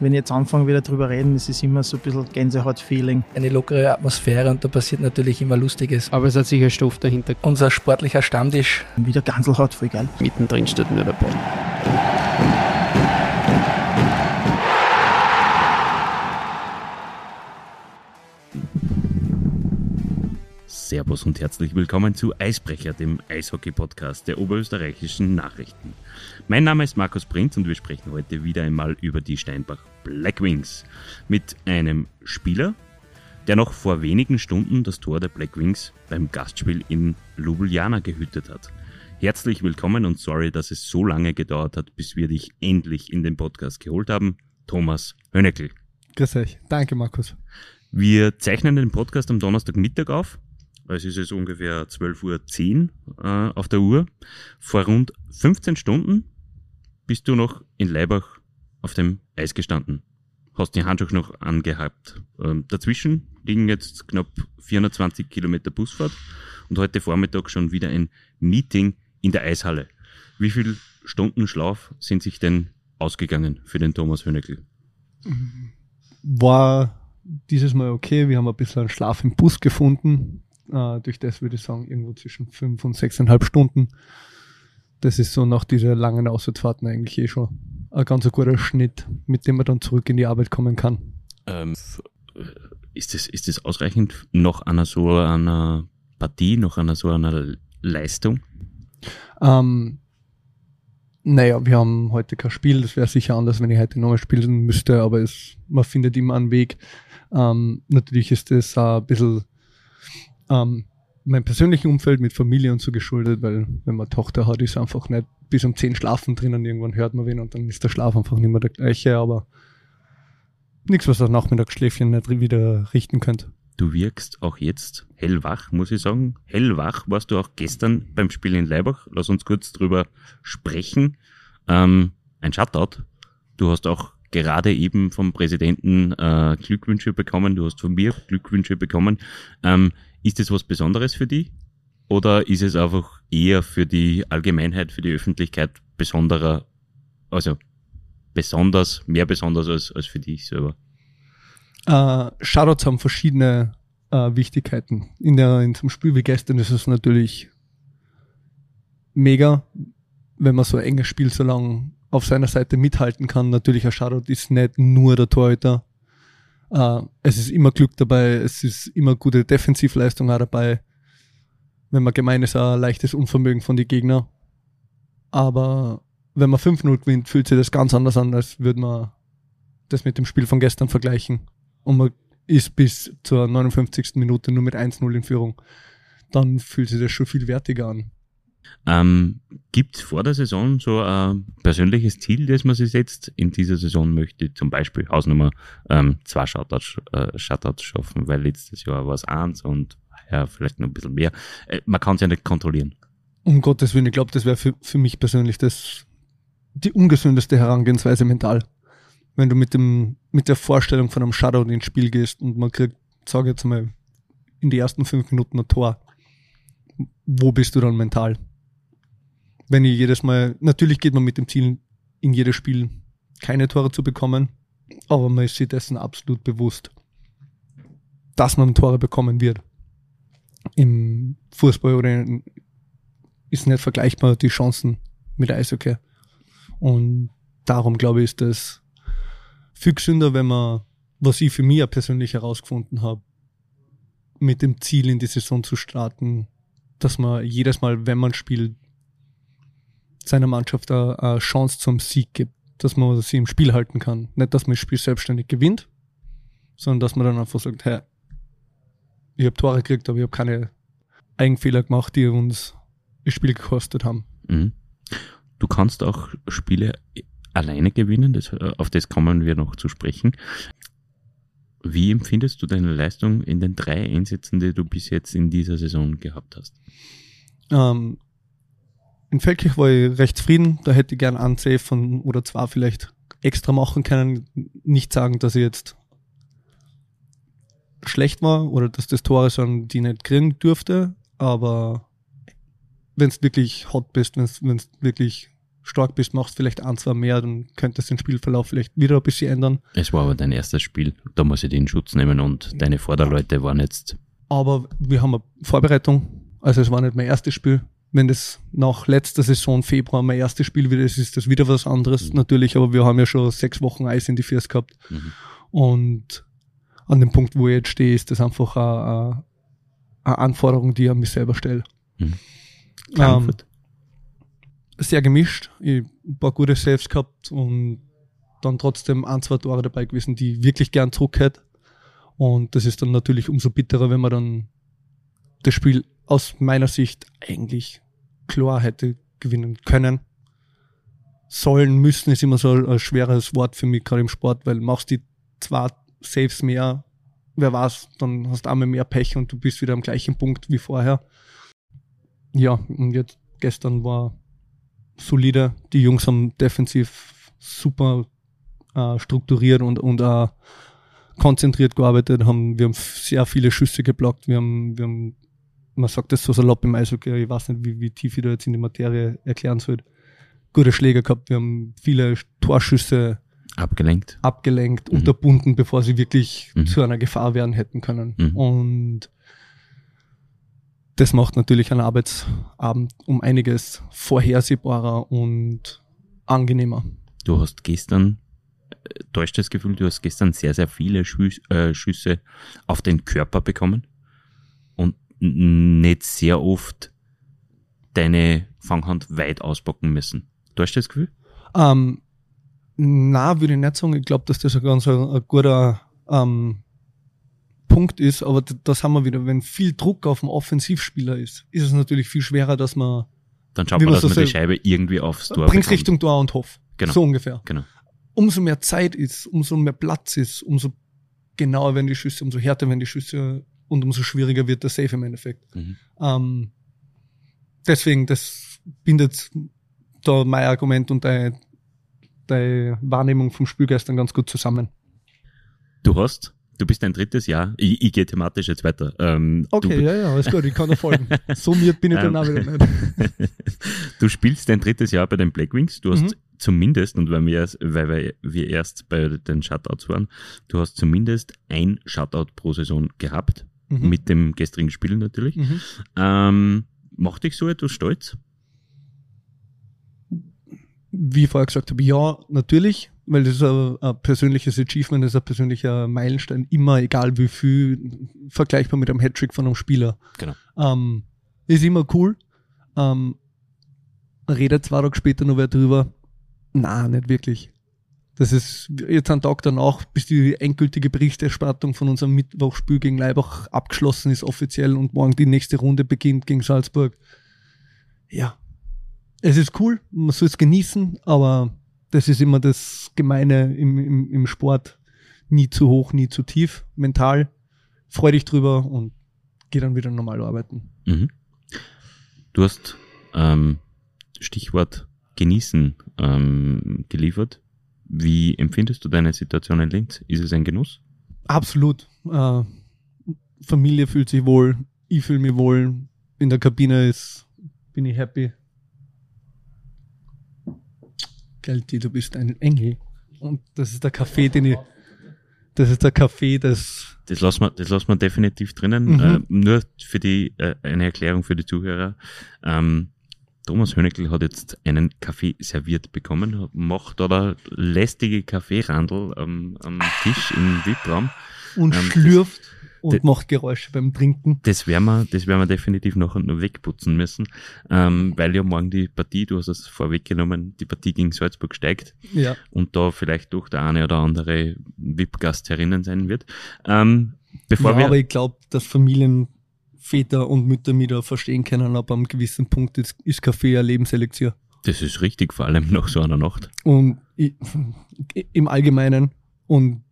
wenn ich jetzt anfange wieder drüber reden, ist es immer so ein bisschen Gänsehaut-Feeling. Eine lockere Atmosphäre und da passiert natürlich immer Lustiges. Aber es hat sicher Stoff dahinter. Unser sportlicher Stammtisch. Wieder Ganselhaut, voll geil. Mittendrin steht nur der Ball. Servus und herzlich willkommen zu Eisbrecher, dem Eishockey-Podcast der oberösterreichischen Nachrichten. Mein Name ist Markus Prinz und wir sprechen heute wieder einmal über die Steinbach Blackwings mit einem Spieler, der noch vor wenigen Stunden das Tor der Blackwings beim Gastspiel in Ljubljana gehütet hat. Herzlich willkommen und sorry, dass es so lange gedauert hat, bis wir dich endlich in den Podcast geholt haben. Thomas Hönneckel. Grüß euch. Danke, Markus. Wir zeichnen den Podcast am Donnerstagmittag auf es ist jetzt ungefähr 12.10 Uhr äh, auf der Uhr. Vor rund 15 Stunden bist du noch in Leibach auf dem Eis gestanden. Hast die Handschuhe noch angehabt. Ähm, dazwischen liegen jetzt knapp 420 Kilometer Busfahrt und heute Vormittag schon wieder ein Meeting in der Eishalle. Wie viel Stunden Schlaf sind sich denn ausgegangen für den Thomas Hönekel? War dieses Mal okay. Wir haben ein bisschen Schlaf im Bus gefunden. Äh, durch das würde ich sagen, irgendwo zwischen fünf und sechseinhalb Stunden. Das ist so nach dieser langen Auswärtsfahrten eigentlich eh schon ein ganz guter Schnitt, mit dem man dann zurück in die Arbeit kommen kann. Ähm, ist das, ist das ausreichend noch einer so einer Partie, noch einer so einer Leistung? Ähm, naja, wir haben heute kein Spiel, das wäre sicher anders, wenn ich heute nochmal spielen müsste, aber es, man findet immer einen Weg. Ähm, natürlich ist das ein bisschen ähm, mein persönlichen Umfeld mit Familie und so geschuldet, weil wenn man Tochter hat, ist einfach nicht bis um 10 schlafen drinnen, irgendwann hört man wen und dann ist der Schlaf einfach nicht mehr der gleiche, aber nichts, was das Nachmittagsschläfchen nicht wieder richten könnte. Du wirkst auch jetzt hellwach, muss ich sagen. Hellwach warst du auch gestern beim Spiel in Leibach. Lass uns kurz drüber sprechen. Ähm, ein Shutout. Du hast auch gerade eben vom Präsidenten äh, Glückwünsche bekommen. Du hast von mir Glückwünsche bekommen. Ähm, ist das was Besonderes für dich? Oder ist es einfach eher für die Allgemeinheit, für die Öffentlichkeit besonderer, also besonders, mehr besonders als, als für dich selber? Äh, Shoutouts haben verschiedene äh, Wichtigkeiten. In, der, in zum Spiel wie gestern ist es natürlich mega, wenn man so ein enges Spiel so lange auf seiner Seite mithalten kann. Natürlich Shoutout ist nicht nur der Torhüter, Uh, es ist immer Glück dabei, es ist immer gute Defensivleistung auch dabei. Wenn man gemein ist, ein leichtes Unvermögen von den Gegner. Aber wenn man 5-0 gewinnt, fühlt sich das ganz anders an, als würde man das mit dem Spiel von gestern vergleichen. Und man ist bis zur 59. Minute nur mit 1-0 in Führung. Dann fühlt sich das schon viel wertiger an. Ähm, Gibt es vor der Saison so ein persönliches Ziel, das man sich setzt? In dieser Saison möchte ich zum Beispiel Hausnummer ähm, zwei Shoutouts, äh, Shoutouts schaffen, weil letztes Jahr war es eins und ja, vielleicht noch ein bisschen mehr. Äh, man kann es ja nicht kontrollieren. Um Gottes Willen, ich glaube, das wäre für, für mich persönlich das die ungesündeste Herangehensweise mental. Wenn du mit dem, mit der Vorstellung von einem Shoutout ins Spiel gehst und man kriegt, sage jetzt mal, in die ersten fünf Minuten ein Tor. Wo bist du dann mental? Wenn ich jedes Mal, natürlich geht man mit dem Ziel, in jedes Spiel keine Tore zu bekommen, aber man ist sich dessen absolut bewusst, dass man Tore bekommen wird. Im Fußball oder in, ist nicht vergleichbar die Chancen mit Eishockey. Und darum glaube ich, ist das viel gesünder, wenn man, was ich für mich ja persönlich herausgefunden habe, mit dem Ziel in die Saison zu starten, dass man jedes Mal, wenn man spielt, seiner Mannschaft eine, eine Chance zum Sieg gibt, dass man sie im Spiel halten kann. Nicht, dass man das Spiel selbstständig gewinnt, sondern dass man dann einfach sagt, hey, ich habe Tore gekriegt, aber ich habe keine Eigenfehler gemacht, die uns das Spiel gekostet haben. Mhm. Du kannst auch Spiele alleine gewinnen, das, auf das kommen wir noch zu sprechen. Wie empfindest du deine Leistung in den drei Einsätzen, die du bis jetzt in dieser Saison gehabt hast? Ähm, in Feldkirch war ich recht zufrieden. Da hätte ich gern einen Save von oder zwei vielleicht extra machen können. Nicht sagen, dass ich jetzt schlecht war oder dass das Tore sind, die nicht kriegen dürfte. Aber wenn es wirklich hot bist, wenn es wirklich stark bist, machst vielleicht ein, zwei mehr, dann könntest du den Spielverlauf vielleicht wieder ein bisschen ändern. Es war aber dein erstes Spiel. Da muss ich den Schutz nehmen und deine Vorderleute waren jetzt. Aber wir haben eine Vorbereitung. Also es war nicht mein erstes Spiel. Wenn das nach letzter Saison Februar mein erstes Spiel wieder ist, ist das wieder was anderes Mhm. natürlich. Aber wir haben ja schon sechs Wochen Eis in die Füße gehabt. Mhm. Und an dem Punkt, wo ich jetzt stehe, ist das einfach eine, eine Anforderung, die ich an mich selber stelle. Mhm. Ähm, sehr gemischt. Ich ein paar gute Saves gehabt und dann trotzdem ein, zwei Tore dabei gewesen, die ich wirklich gern zurück hätte. Und das ist dann natürlich umso bitterer, wenn man dann das Spiel aus meiner Sicht eigentlich klar hätte gewinnen können. Sollen, müssen ist immer so ein schweres Wort für mich, gerade im Sport, weil machst die zwei Saves mehr, wer weiß, dann hast du einmal mehr Pech und du bist wieder am gleichen Punkt wie vorher. Ja, und jetzt gestern war solide. Die Jungs haben defensiv super äh, strukturiert und, und äh, konzentriert gearbeitet. Haben, wir haben sehr viele Schüsse geblockt. Wir haben, wir haben, man sagt das so salopp im Eishockey, ich weiß nicht, wie, wie tief ich da jetzt in die Materie erklären soll. Gute Schläge gehabt. Wir haben viele Torschüsse Abgelenkt. abgelenkt, Mhm. unterbunden, bevor sie wirklich Mhm. zu einer Gefahr werden hätten können. Mhm. Und das macht natürlich einen Arbeitsabend um einiges vorhersehbarer und angenehmer. Du hast gestern, äh, täuscht das Gefühl, du hast gestern sehr, sehr viele äh, Schüsse auf den Körper bekommen nicht sehr oft deine Fanghand weit auspacken müssen. Täuscht das Gefühl? Ähm, na, würde ich nicht sagen. Ich glaube, dass das ein ganz ein, ein guter ähm, Punkt ist, aber das haben wir wieder. Wenn viel Druck auf dem Offensivspieler ist, ist es natürlich viel schwerer, dass man Dann schaut man, dass so man die Scheibe irgendwie aufs Tor bringt. Richtung Tor und Hoff. Genau. So ungefähr. Genau. umso mehr Zeit ist, umso mehr Platz ist, umso genauer werden die Schüsse, umso härter werden die Schüsse und umso schwieriger wird der Safe im Endeffekt. Mhm. Ähm, deswegen, das bindet da mein Argument und deine, deine Wahrnehmung vom Spiel gestern ganz gut zusammen. Du hast, du bist dein drittes Jahr, ich, ich gehe thematisch jetzt weiter. Ähm, du, ja, ja, alles gut, ich kann da folgen. so mir bin ich dann Ähm, auch wieder nicht. du spielst dein drittes Jahr bei den Blackwings. Du hast Mhm. zumindest, und weil wir, erst- weil wir erst bei den Shutouts waren, du hast zumindest ein Shutout pro Saison gehabt. Mhm. Mit dem gestrigen Spiel natürlich. Mhm. Ähm, macht dich so etwas stolz? wie ich vorher gesagt habe, ja, natürlich, weil das ist ein, ein persönliches Achievement, das ist ein persönlicher Meilenstein, immer egal wie viel, vergleichbar mit einem Hattrick von einem Spieler. Genau. Ähm, ist immer cool. Ähm, redet zwei Tage später noch wer drüber. Na, nicht wirklich. Das ist jetzt ein Tag danach, bis die endgültige Berichterstattung von unserem Mittwochspiel gegen Leibach abgeschlossen ist offiziell und morgen die nächste Runde beginnt gegen Salzburg. Ja, es ist cool, man soll es genießen, aber das ist immer das Gemeine im, im, im Sport. Nie zu hoch, nie zu tief, mental. Freu dich drüber und geh dann wieder normal arbeiten. Mhm. Du hast ähm, Stichwort genießen ähm, geliefert. Wie empfindest du deine Situation in Linz? Ist es ein Genuss? Absolut. Äh, Familie fühlt sich wohl, ich fühle mich wohl. In der Kabine ist, bin ich happy. Gelti, du bist ein Engel. Und das ist der Kaffee, den ich, das ist der Kaffee, das, Das lassen wir, das lassen wir definitiv drinnen. Mhm. Äh, nur für die, äh, eine Erklärung für die Zuhörer. Ähm, Thomas Hönekel hat jetzt einen Kaffee serviert bekommen, macht da lästige Kaffeerandel am, am Tisch im VIP-Raum. und Ähm, schlürft und macht Geräusche beim Trinken. Das werden wir, das werden wir definitiv noch noch wegputzen müssen, ähm, weil ja morgen die Partie, du hast es vorweggenommen, die Partie gegen Salzburg steigt Ja. und da vielleicht doch der eine oder andere VIP-Gast herinnen sein wird. Ähm, bevor ja, wir, aber ich glaube, dass Familienväter und Mütter da verstehen können, aber am gewissen Punkt ist, ist Kaffee eine Lebenselixier. das ist richtig, vor allem nach so einer Nacht. Und ich, im Allgemeinen und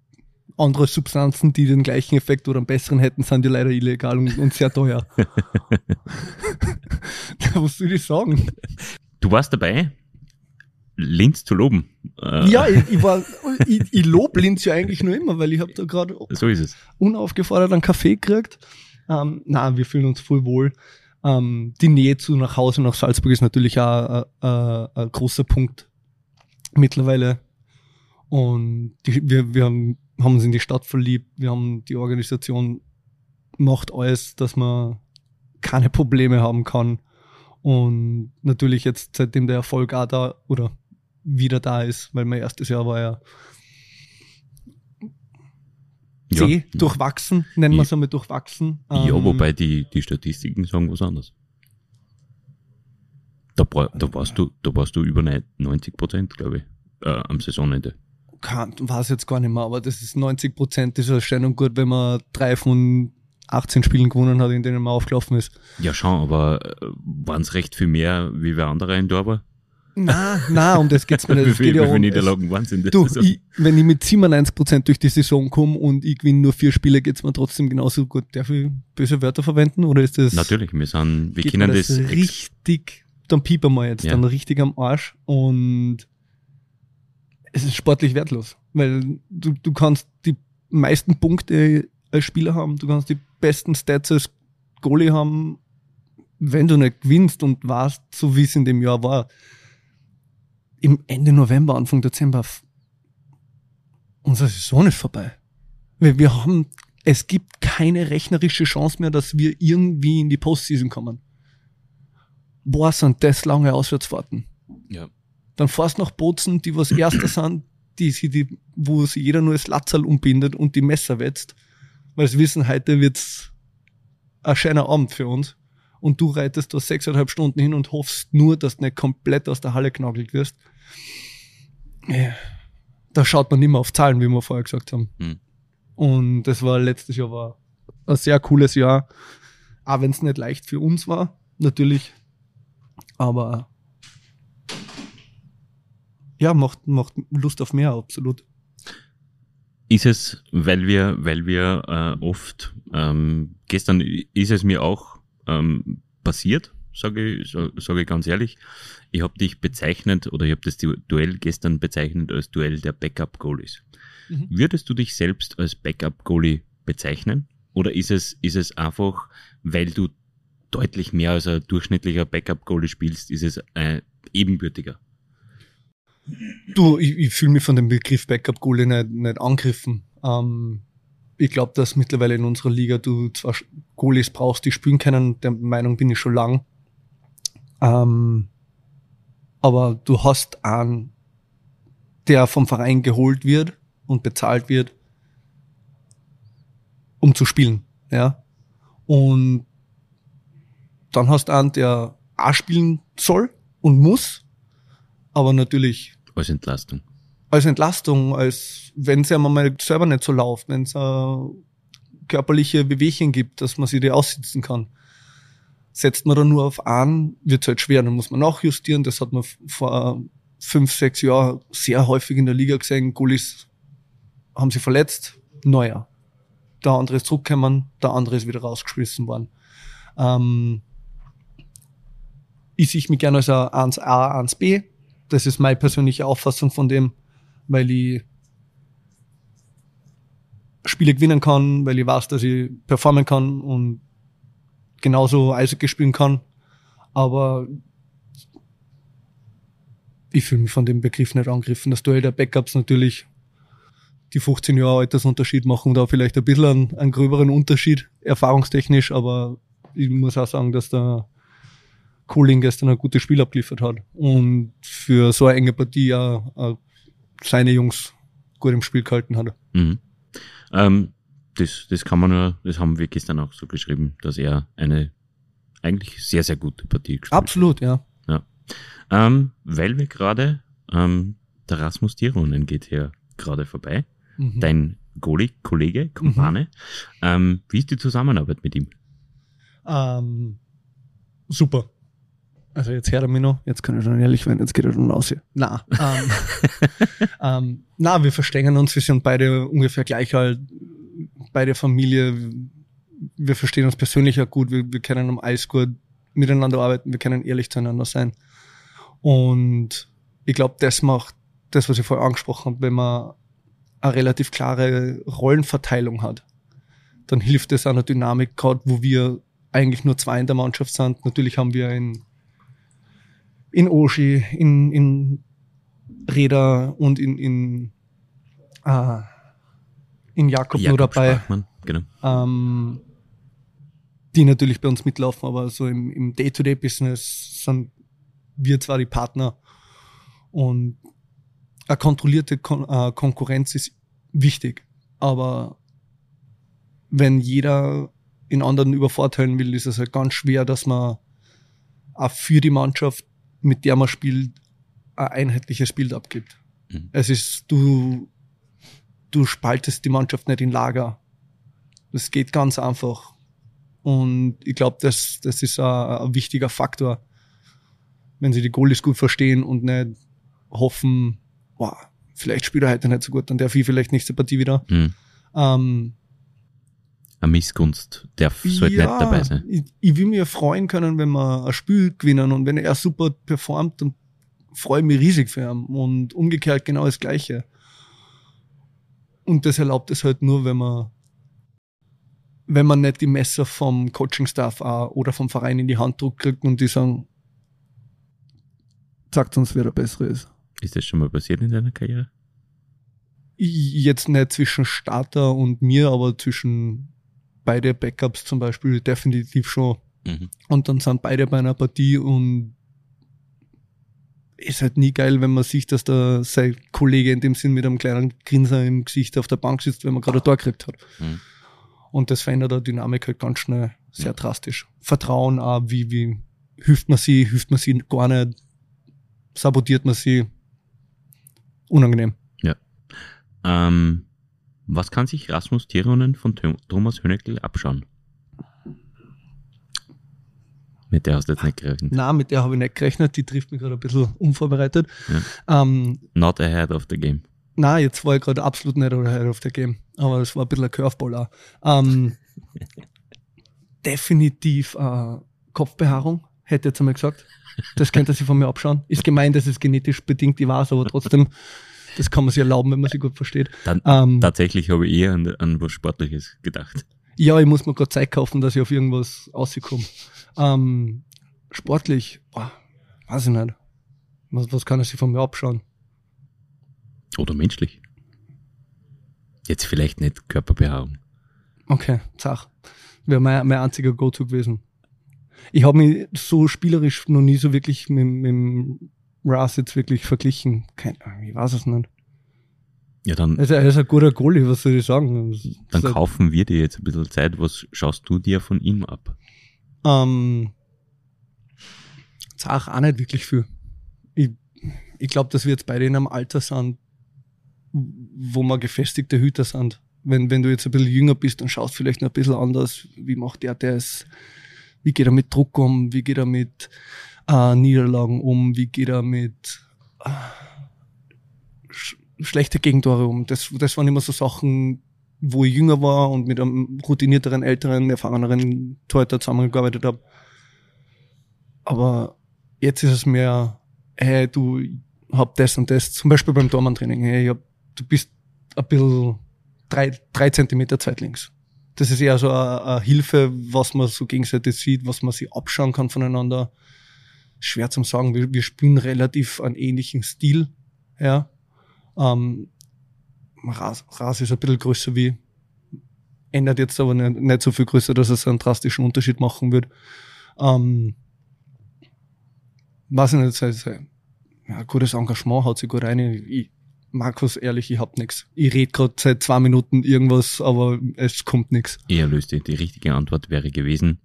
andere Substanzen, die den gleichen Effekt oder einen besseren hätten, sind ja leider illegal und, und sehr teuer. Was soll ich sagen? Du warst dabei, Linz zu loben. Äh, Ja, ich, ich war, ich, ich lob Linz ja eigentlich nur immer, weil ich habe da gerade So unaufgefordert einen Kaffee gekriegt. Ähm, na, wir fühlen uns voll wohl. Ähm, die Nähe zu nach Hause, nach Salzburg ist natürlich auch äh, äh, ein großer Punkt mittlerweile. Und die, wir, wir haben, haben uns in die Stadt verliebt, wir haben die Organisation macht alles, dass man keine Probleme haben kann. Und natürlich jetzt, seitdem der Erfolg auch da oder wieder da ist, weil mein erstes Jahr war ja C, Ja. durchwachsen, nennen wir es einmal durchwachsen. Ja, Ähm, wobei die, die Statistiken sagen was anderes. Da, da, warst du, da warst du über nein- 90 Prozent, glaube ich, äh, am Saisonende. kann, weiß jetzt gar nicht mehr, aber das ist 90 Prozent, das ist und gut, wenn man drei von 18 Spielen gewonnen hat, in denen man aufgelaufen ist. Ja, schon, aber äh, waren es recht viel mehr wie wer andere in Dorber? Na, na, um das geht's mir nicht. wie viele um, Niederlagen der Du, ich, wenn ich mit 97% durch die Saison komme und ich gewinne nur vier Spiele, geht's mir trotzdem genauso gut. Darf ich böse Wörter verwenden oder ist das, Natürlich, wir sind, wir mir das, ex- richtig, dann piepen wir jetzt, Ja. dann richtig am Arsch und es ist sportlich wertlos, weil du, du kannst die meisten Punkte als Spieler haben, du kannst die besten Stats als Goalie haben, wenn du nicht gewinnst und warst, so wie es in dem Jahr war. Im Ende November, Anfang Dezember, unsere Saison ist vorbei. Wir, wir haben, es gibt keine rechnerische Chance mehr, dass wir irgendwie in die Postseason kommen. Boah, sind das lange Auswärtsfahrten. Ja. Dann fährst nach Bozen, die was Erster sind, die, sie die, wo sich jeder nur das Latzerl umbindet und die Messer wetzt. Weil sie wissen, heute wird's ein schöner Abend für uns. Und du reitest da sechseinhalb Stunden hin und hoffst nur, dass du nicht komplett aus der Halle knackelt wirst. Ja. Da schaut man mehr auf Zahlen, wie wir vorher gesagt haben. Hm. Und das war letztes Jahr war ein sehr cooles Jahr. Auch wenn es nicht leicht für uns war, natürlich. Aber ja, macht, macht Lust auf mehr, absolut. Ist es, weil wir, weil wir äh, oft, ähm, gestern ist es mir auch ähm, passiert, sage ich, sage ich ganz ehrlich. Ich habe dich bezeichnet oder ich habe das Du- Duell gestern bezeichnet als Duell der Backup-Goalies. Mhm. Würdest du dich selbst als Backup-Goalie bezeichnen? Oder ist es, ist es einfach, weil du deutlich mehr als ein durchschnittlicher Backup-Goalie spielst, ist es äh, ebenbürtiger? Du, ich, ich fühle mich von dem Begriff Backup Goalie nicht, nicht angegriffen. Ähm, ich glaube, dass mittlerweile in unserer Liga du zwar Goalies brauchst, die spielen können, der Meinung bin ich schon lang. Ähm, aber du hast einen, der vom Verein geholt wird und bezahlt wird, um zu spielen, ja. Und dann hast du einen, der auch spielen soll und muss, aber natürlich Als Entlastung. als Entlastung, als wenn es einem mal selber nicht so läuft, wenn es äh, körperliche Bewegchen gibt, dass man sich die aussitzen kann. Setzt man dann nur auf an, wird halt schwer, dann muss man nachjustieren. Das hat man vor fünf, sechs Jahren sehr häufig in der Liga gesehen. Gullis haben sie verletzt, neuer. Der andere ist zurückgekommen, der andere ist wieder rausgeschmissen worden. Ähm, ich sehe mich gerne als ein 1A, 1B. Das ist meine persönliche Auffassung von dem, weil ich Spiele gewinnen kann, weil ich weiß, dass ich performen kann und genauso Eishockey spielen kann. Aber ich fühle mich von dem Begriff nicht angegriffen. Das Duell der Backups natürlich, die 15 Jahre Altersunterschied machen da vielleicht ein bisschen einen, einen gröberen Unterschied, erfahrungstechnisch, aber ich muss auch sagen, dass der Cooling gestern ein gutes Spiel abgeliefert hat und für so eine enge Partie auch, auch seine Jungs gut im Spiel gehalten hat. Mhm. Ähm, das, das kann man nur, das haben wir gestern auch so geschrieben, dass er eine eigentlich sehr, sehr gute Partie gespielt Absolut, ja. hat. Ähm, weil wir gerade, ähm, der Rasmus Tironen geht hier gerade vorbei. Mhm. Dein Goalie, Kollege, Kumpane. Ähm, wie ist die Zusammenarbeit mit ihm? Ähm, super. Also jetzt hört er mich noch, jetzt kann ich dann ehrlich werden, jetzt geht er dann raus hier. Na, ähm, ähm, na, wir verstehen uns, wir sind beide ungefähr gleich alt, beide Familie, wir verstehen uns persönlich auch gut, wir, wir können am Eis gut miteinander arbeiten, wir können ehrlich zueinander sein. Und ich glaube, das macht das, was ich vorher angesprochen habe, wenn man eine relativ klare Rollenverteilung hat, dann hilft es einer Dynamik, gerade wo wir eigentlich nur zwei in der Mannschaft sind. Natürlich haben wir in, in Oshi, in, in Reda und in, in, äh, in Jakob, nur dabei. Genau. ähm, die natürlich bei uns mitlaufen, aber so im, im Day-to-Day-Business sind wir zwar die Partner und eine kontrollierte Kon äh, Konkurrenz ist wichtig, aber wenn jeder in anderen übervorteilen will, ist es halt ganz schwer, dass man auch für die Mannschaft, mit der man spielt, ein einheitliches Bild abgibt. Mhm. Es ist, du, du spaltest die Mannschaft nicht in Lager. Das geht ganz einfach. Und ich glaube, das, das ist ein, wichtiger Faktor, wenn sie die Goalies gut verstehen und nicht hoffen, wow, vielleicht spielt er heute nicht so gut, dann darf ich vielleicht nächste Partie wieder. Mhm. Ähm, Eine Missgunst darf sollte nicht dabei sein. Ich, ich will mir freuen können, wenn wir ein Spiel gewinnen und wenn er super performt, dann freue ich mich riesig für ihn. Und umgekehrt genau das Gleiche. Und das erlaubt es halt nur, wenn man, wenn man nicht die Messer vom Coaching-Staff oder vom Verein in die Hand drückt kriegt und die sagen, sagt uns, wer der Bessere ist. Ist das schon mal passiert in deiner Karriere? Jetzt nicht zwischen Starter und mir, aber zwischen beide Backups zum Beispiel definitiv schon. Mhm. Und dann sind beide bei einer Partie und ist halt nie geil, wenn man sieht, dass da sein Kollege in dem Sinn mit einem kleinen Grinser im Gesicht auf der Bank sitzt, wenn man gerade ein Tor gekriegt hat. Mhm. Und das verändert die Dynamik halt ganz schnell sehr Ja. drastisch. Vertrauen auch, wie, wie hilft man sie, hilft man sie gar nicht, sabotiert man sie. Unangenehm. Ähm, was kann sich Rasmus Tironen von Tho- Thomas Höneckl abschauen? Mit der hast du jetzt nicht gerechnet. Na, mit der habe ich nicht gerechnet, die trifft mich gerade ein bisschen unvorbereitet. Ähm, Not ahead of the game. Na, jetzt war ich gerade absolut nicht ahead of the game. Aber das war ein bisschen ein Curveball auch. Ähm, definitiv äh, Kopfbehaarung, hätte ich jetzt einmal gesagt. Das könnte sie von mir abschauen. Ist gemein, dass es genetisch bedingt, ich weiß, aber trotzdem, das kann man sich erlauben, wenn man sie gut versteht. Dann, Ähm, tatsächlich habe ich eher an, an was Sportliches gedacht. ja, ich muss mir gerade Zeit kaufen, dass ich auf irgendwas rauskomme. Ähm, sportlich, boah, weiß ich nicht. Was, was kann er sich von mir abschauen? Oder menschlich. Jetzt vielleicht nicht Körperbehaarung. Okay, zach. Wäre mein, mein einziger Go-To gewesen. Ich habe mich so spielerisch noch nie so wirklich mit, mit dem Ras jetzt wirklich verglichen. Kein, ich weiß es nicht. Ja, dann, Also, er ist ein guter Goalie, was soll ich sagen? dann kaufen wir dir jetzt ein bisschen Zeit. Was schaust du dir von ihm ab? Ähm, zach auch nicht wirklich viel. Ich, ich glaube, dass wir jetzt beide in einem Alter sind, wo wir gefestigte Hüter sind. Wenn, wenn du jetzt ein bisschen jünger bist, dann schaust vielleicht noch ein bisschen anders. Wie macht der das? Wie geht er mit Druck um? Wie geht er mit äh, Niederlagen um? Wie geht er mit äh, sch schlechte Gegentore um? Das, das waren immer so Sachen, wo ich jünger war und mit einem routinierteren, älteren, erfahreneren Torhüter zusammengearbeitet habe. Aber jetzt ist es mehr, hey, du hab das und das, zum Beispiel beim Tormann-Training, hey, hab, du bist ein bisschen drei, drei Zentimeter zweitlinks. Das ist eher so eine, eine Hilfe, was man so gegenseitig sieht, was man sich abschauen kann voneinander. Schwer zum sagen, wir, wir spielen relativ einen ähnlichen Stil, ja. Ähm, Ras, Ras ist ein bisschen größer wie, ändert jetzt aber nicht, nicht so viel größer, dass es einen drastischen Unterschied machen wird. Ähm, weiß ich nicht, heißt, ja, gutes Engagement haut sich gut rein. Ich, Markus, ehrlich, ich hab nix. Ich red gerade seit zwei Minuten irgendwas, aber es kommt nix. Er löste. Die richtige Antwort wäre gewesen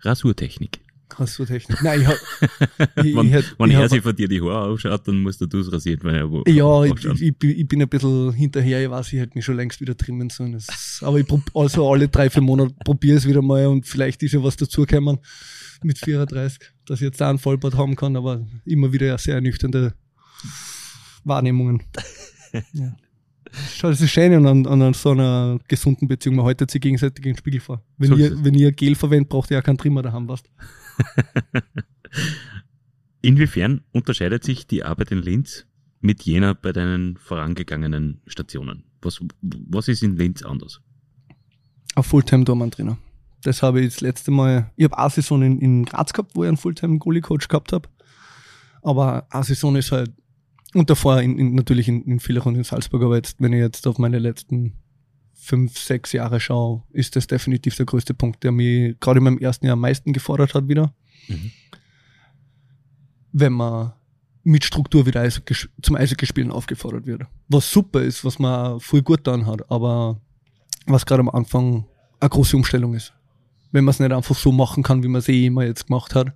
Rasurtechnik. Rasurtechnik. Nein, ich hab, ich, wenn ich, wenn ich er hab- sich von dir die Haare aufschaut, dann musst du es rasieren, wenn er wo Ja, ich, ich, ich, bin- ich ein bisschen hinterher, ich weiß, ich hätte mich schon längst wieder trimmen sollen. Das, aber ich prob, also alle drei, vier Monate probiere es wieder mal und vielleicht ist ja was dazugekommen mit 34, dass ich jetzt da einen Vollbart haben kann, aber immer wieder ja sehr ernüchternde Wahrnehmungen. ja. Schau, das ist schön an, an, an so einer gesunden Beziehung. Man haltet sich gegenseitig den Spiegel vor. Wenn, So ist ihr, wenn ihr Gel verwendet, braucht ihr ja keinen Trimmer daheim, was? Inwiefern unterscheidet sich die Arbeit in Linz mit jener bei deinen vorangegangenen Stationen? Was, was ist in Linz anders? Ein Fulltime-Dormann-Trainer. Das habe ich das letzte Mal, ich habe eine Saison in, in Graz gehabt, wo ich einen Fulltime-Goalie-Coach gehabt habe. Aber eine Saison ist halt, und davor in, in, natürlich in, in Villach und in Salzburg, aber jetzt, wenn ich jetzt auf meine letzten fünf, sechs Jahre schaue, ist das definitiv der größte Punkt, der mich gerade in meinem ersten Jahr am meisten gefordert hat wieder. Mhm. Wenn man mit Struktur wieder Eishockey, zum Eishockeyspielen aufgefordert wird. Was super ist, was man voll gut dann hat, aber was gerade am Anfang eine große Umstellung ist. Wenn man es nicht einfach so machen kann, wie man es eh immer jetzt gemacht hat.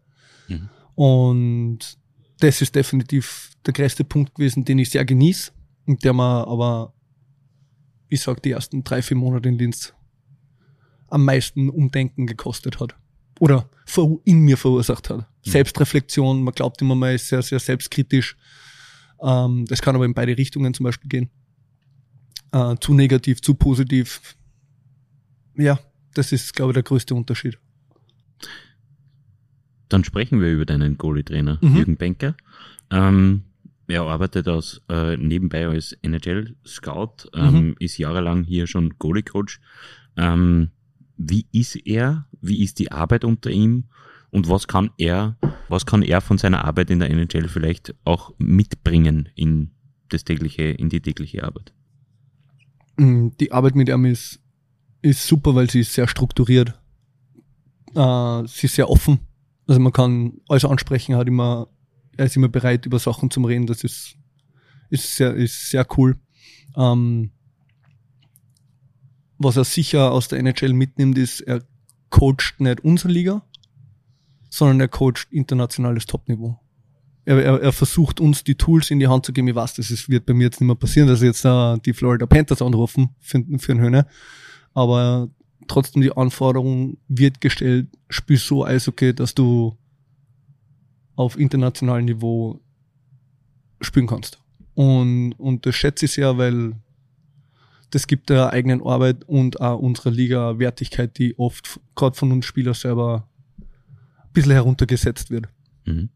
Mhm. Und das ist definitiv der größte Punkt gewesen, den ich sehr genieße und der mir aber, ich sag, die ersten drei, vier Monate in Dienst am meisten Umdenken gekostet hat. Oder in mir verursacht hat. Mhm. Selbstreflexion, man glaubt immer, man ist sehr, sehr selbstkritisch. Ähm, das kann aber in beide Richtungen zum Beispiel gehen. Äh, zu negativ, zu positiv. Ja, das ist, glaube ich, der größte Unterschied. Dann sprechen wir über deinen Goalie-Trainer, Mhm. Jürgen Benker. Ähm, er arbeitet aus, äh, nebenbei als NHL-Scout, ähm, Mhm. ist jahrelang hier schon Goalie-Coach. Ähm, wie ist er? Wie ist die Arbeit unter ihm? Und was kann er, was kann er von seiner Arbeit in der NHL vielleicht auch mitbringen in das tägliche, in die tägliche Arbeit? Mm, Die Arbeit mit ihm ist, ist super, weil sie ist sehr strukturiert. Äh, sie ist sehr offen. Also man kann alles ansprechen, hat immer, er ist immer bereit, über Sachen zu reden. Das ist, ist sehr, ist sehr cool. Ähm, was er sicher aus der NHL mitnimmt, ist, er coacht nicht unsere Liga, sondern er coacht internationales Topniveau. Er, er, er versucht uns die Tools in die Hand zu geben. Ich weiß, das ist, wird bei mir jetzt nicht mehr passieren, dass jetzt äh, die Florida Panthers anrufen für, für einen Höhne. Aber trotzdem die Anforderung wird gestellt, spiel so Eishockey, dass du auf internationalem Niveau spielen kannst. Und, und das schätze ich sehr, weil das gibt der eigenen Arbeit und auch unserer Liga Wertigkeit, die oft gerade von uns Spielern selber ein bisschen heruntergesetzt wird. Mhm.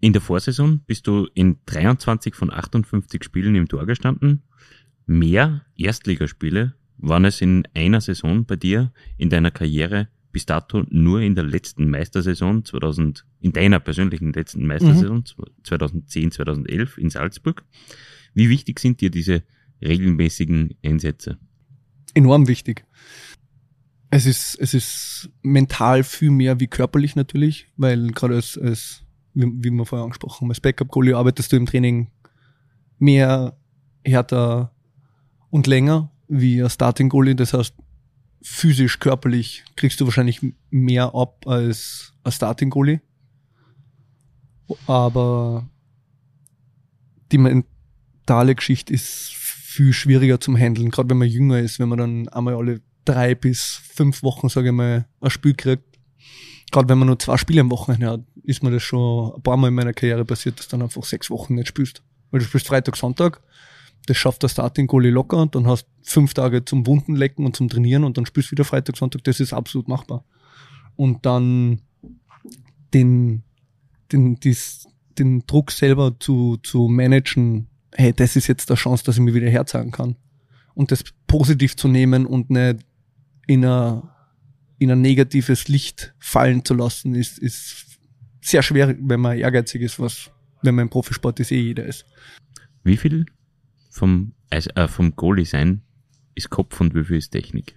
In der Vorsaison bist du in 23 von 58 Spielen im Tor gestanden. Mehr Erstligaspiele waren es in einer Saison bei dir in deiner Karriere bis dato nur in der letzten Meistersaison 2000, in deiner persönlichen letzten Meistersaison 2010, 2011 in Salzburg. Wie wichtig sind dir diese regelmäßigen Einsätze? enorm wichtig. Es ist, es ist mental viel mehr wie körperlich natürlich, weil gerade als, als wie, wie wir vorher angesprochen haben, als Backup-Goalie arbeitest du im Training mehr, härter und länger wie als Starting-Goalie. Das heißt, physisch, körperlich kriegst du wahrscheinlich mehr ab als als Starting-Goalie. Aber die mentale Geschichte ist viel schwieriger zum Handeln, gerade wenn man jünger ist, wenn man dann einmal alle drei bis fünf Wochen, sage ich mal, ein Spiel kriegt. Gerade wenn man nur zwei Spiele am Wochenende hat, ist mir das schon ein paar Mal in meiner Karriere passiert, dass du dann einfach sechs Wochen nicht spielst. Weil du spielst Freitag, Sonntag, das schafft der Starting Goalie locker und dann hast fünf Tage zum Wunden lecken und zum Trainieren und dann spielst du wieder Freitag, Sonntag, das ist absolut machbar. Und dann den, den, dies, den Druck selber zu, zu managen, hey, das ist jetzt der Chance, dass ich mir wieder herzeigen kann. Und das positiv zu nehmen und nicht in ein, in ein negatives Licht fallen zu lassen, ist, ist sehr schwer, wenn man ehrgeizig ist, was, wenn man im Profisport ist, eh jeder ist. Wie viel vom, Eis- äh, vom Goalie sein ist Kopf und wie viel ist Technik?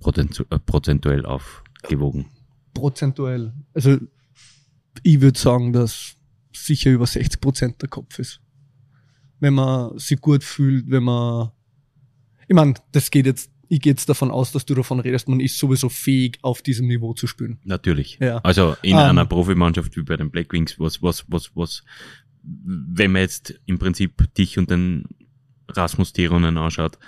Prozentu äh, prozentuell aufgewogen. Prozentuell. Also, ich würde sagen, dass sicher über 60 Prozent der Kopf ist. Wenn man sich gut fühlt, wenn man, ich meine, das geht jetzt, ich gehe jetzt davon aus, dass du davon redest, man ist sowieso fähig, auf diesem Niveau zu spielen. Natürlich. Ja. Also in Ähm. einer Profimannschaft wie bei den Black Wings, was, was, was, was, wenn man jetzt im Prinzip dich und den Rasmus Tironen anschaut,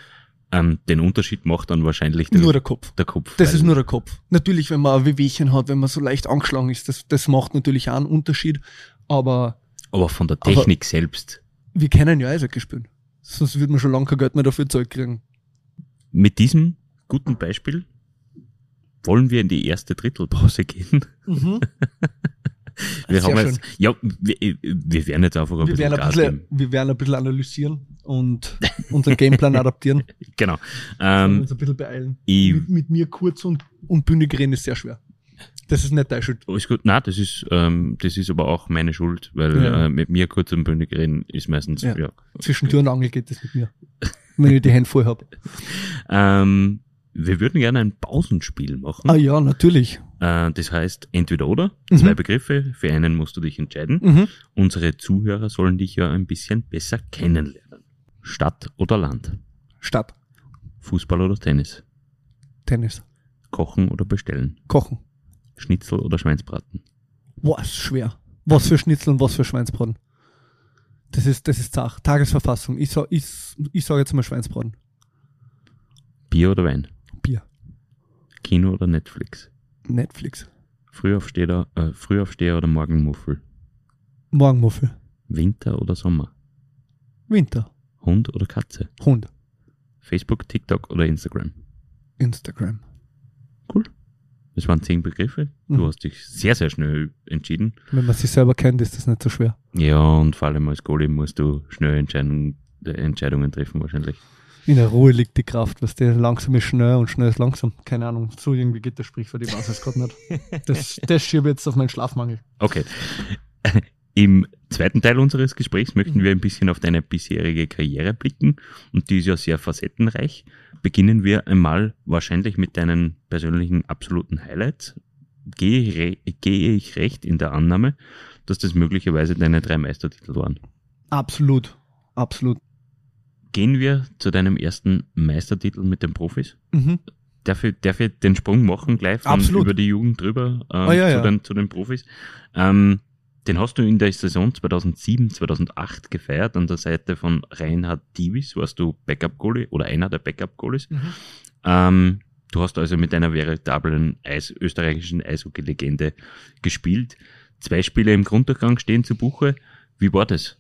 ähm, den Unterschied macht dann wahrscheinlich der, Nur der Kopf. der Kopf. Das ist nur der Kopf. Natürlich, wenn man ein Wehwehchen hat, wenn man so leicht angeschlagen ist, das, das macht natürlich auch einen Unterschied. Aber aber von der Technik selbst. wir können ja Eishockey spielen. Sonst würde man schon lange kein Geld mehr dafür zurückkriegen. Mit diesem guten Beispiel wollen wir in die erste Drittelpause gehen. Wir Sehr haben schön. jetzt, ja, wir, wir werden jetzt einfach ein Wir bisschen werden ein Gas bisschen, wir werden ein bisschen analysieren. und unseren Gameplan adaptieren. Genau. Ähm, uns ein bisschen beeilen. Mit, mit mir kurz und, und bündig reden ist sehr schwer. Das ist nicht deine Schuld. alles gut. Nein, das ist, ähm, das ist aber auch meine Schuld, weil Ja. äh, mit mir kurz und bündig reden ist meistens, Ja. ja. Zwischen Tür und Angel geht das mit mir. Wenn ich die Hände voll habe. Ähm, wir würden gerne ein Pausenspiel machen. Ah ja, natürlich. Äh, das heißt entweder oder, Mhm. zwei Begriffe, für einen musst du dich entscheiden. Mhm. Unsere Zuhörer sollen dich ja ein bisschen besser kennenlernen. Stadt oder Land? Stadt. Fußball oder Tennis? Tennis. Kochen oder bestellen? Kochen. Schnitzel oder Schweinsbraten? Boah, ist schwer. Was für Schnitzel und was für Schweinsbraten. Das ist, das ist Sach. Tagesverfassung. Ich sag, ich, ich sag jetzt mal Schweinsbraten. Bier oder Wein? Bier. Kino oder Netflix? Netflix. Frühaufsteher, äh, Frühaufsteher oder Morgenmuffel? Morgenmuffel. Winter oder Sommer? Winter. Hund oder Katze? Hund. Facebook, TikTok oder Instagram? Instagram. Cool. Das waren zehn Begriffe. Du Mhm. hast dich sehr, sehr schnell entschieden. Wenn man sich selber kennt, ist das nicht so schwer. Ja, und vor allem als Goalie musst du schnell Entscheidungen, äh, Entscheidungen treffen wahrscheinlich. In der Ruhe liegt die Kraft, was der langsam ist schnell und schnell ist langsam. Keine Ahnung, so irgendwie geht das Sprichwort, ich weiß es gerade nicht. Das, das schiebe ich jetzt auf meinen Schlafmangel. Okay. Im zweiten Teil unseres Gesprächs möchten wir ein bisschen auf deine bisherige Karriere blicken und die ist ja sehr facettenreich. Beginnen wir einmal wahrscheinlich mit deinen persönlichen absoluten Highlights. Gehe ich, gehe ich recht in der Annahme, dass das möglicherweise deine drei Meistertitel waren? Absolut. Absolut. Gehen wir zu deinem ersten Meistertitel mit den Profis? Mhm. Darf ich, darf ich den Sprung machen gleich von Absolut. über die Jugend drüber ähm, Ah, ja, zu, ja. Den, zu den Profis? Ähm, den hast du in der Saison 2007, 2008 gefeiert. An der Seite von Reinhard Divis warst du Backup-Goalie oder einer der Backup-Goalies. Mhm. Ähm, du hast also mit einer veritablen Eis österreichischen Eishockey-Legende gespielt. Zwei Spiele im Grunddurchgang stehen zu Buche. Wie war das?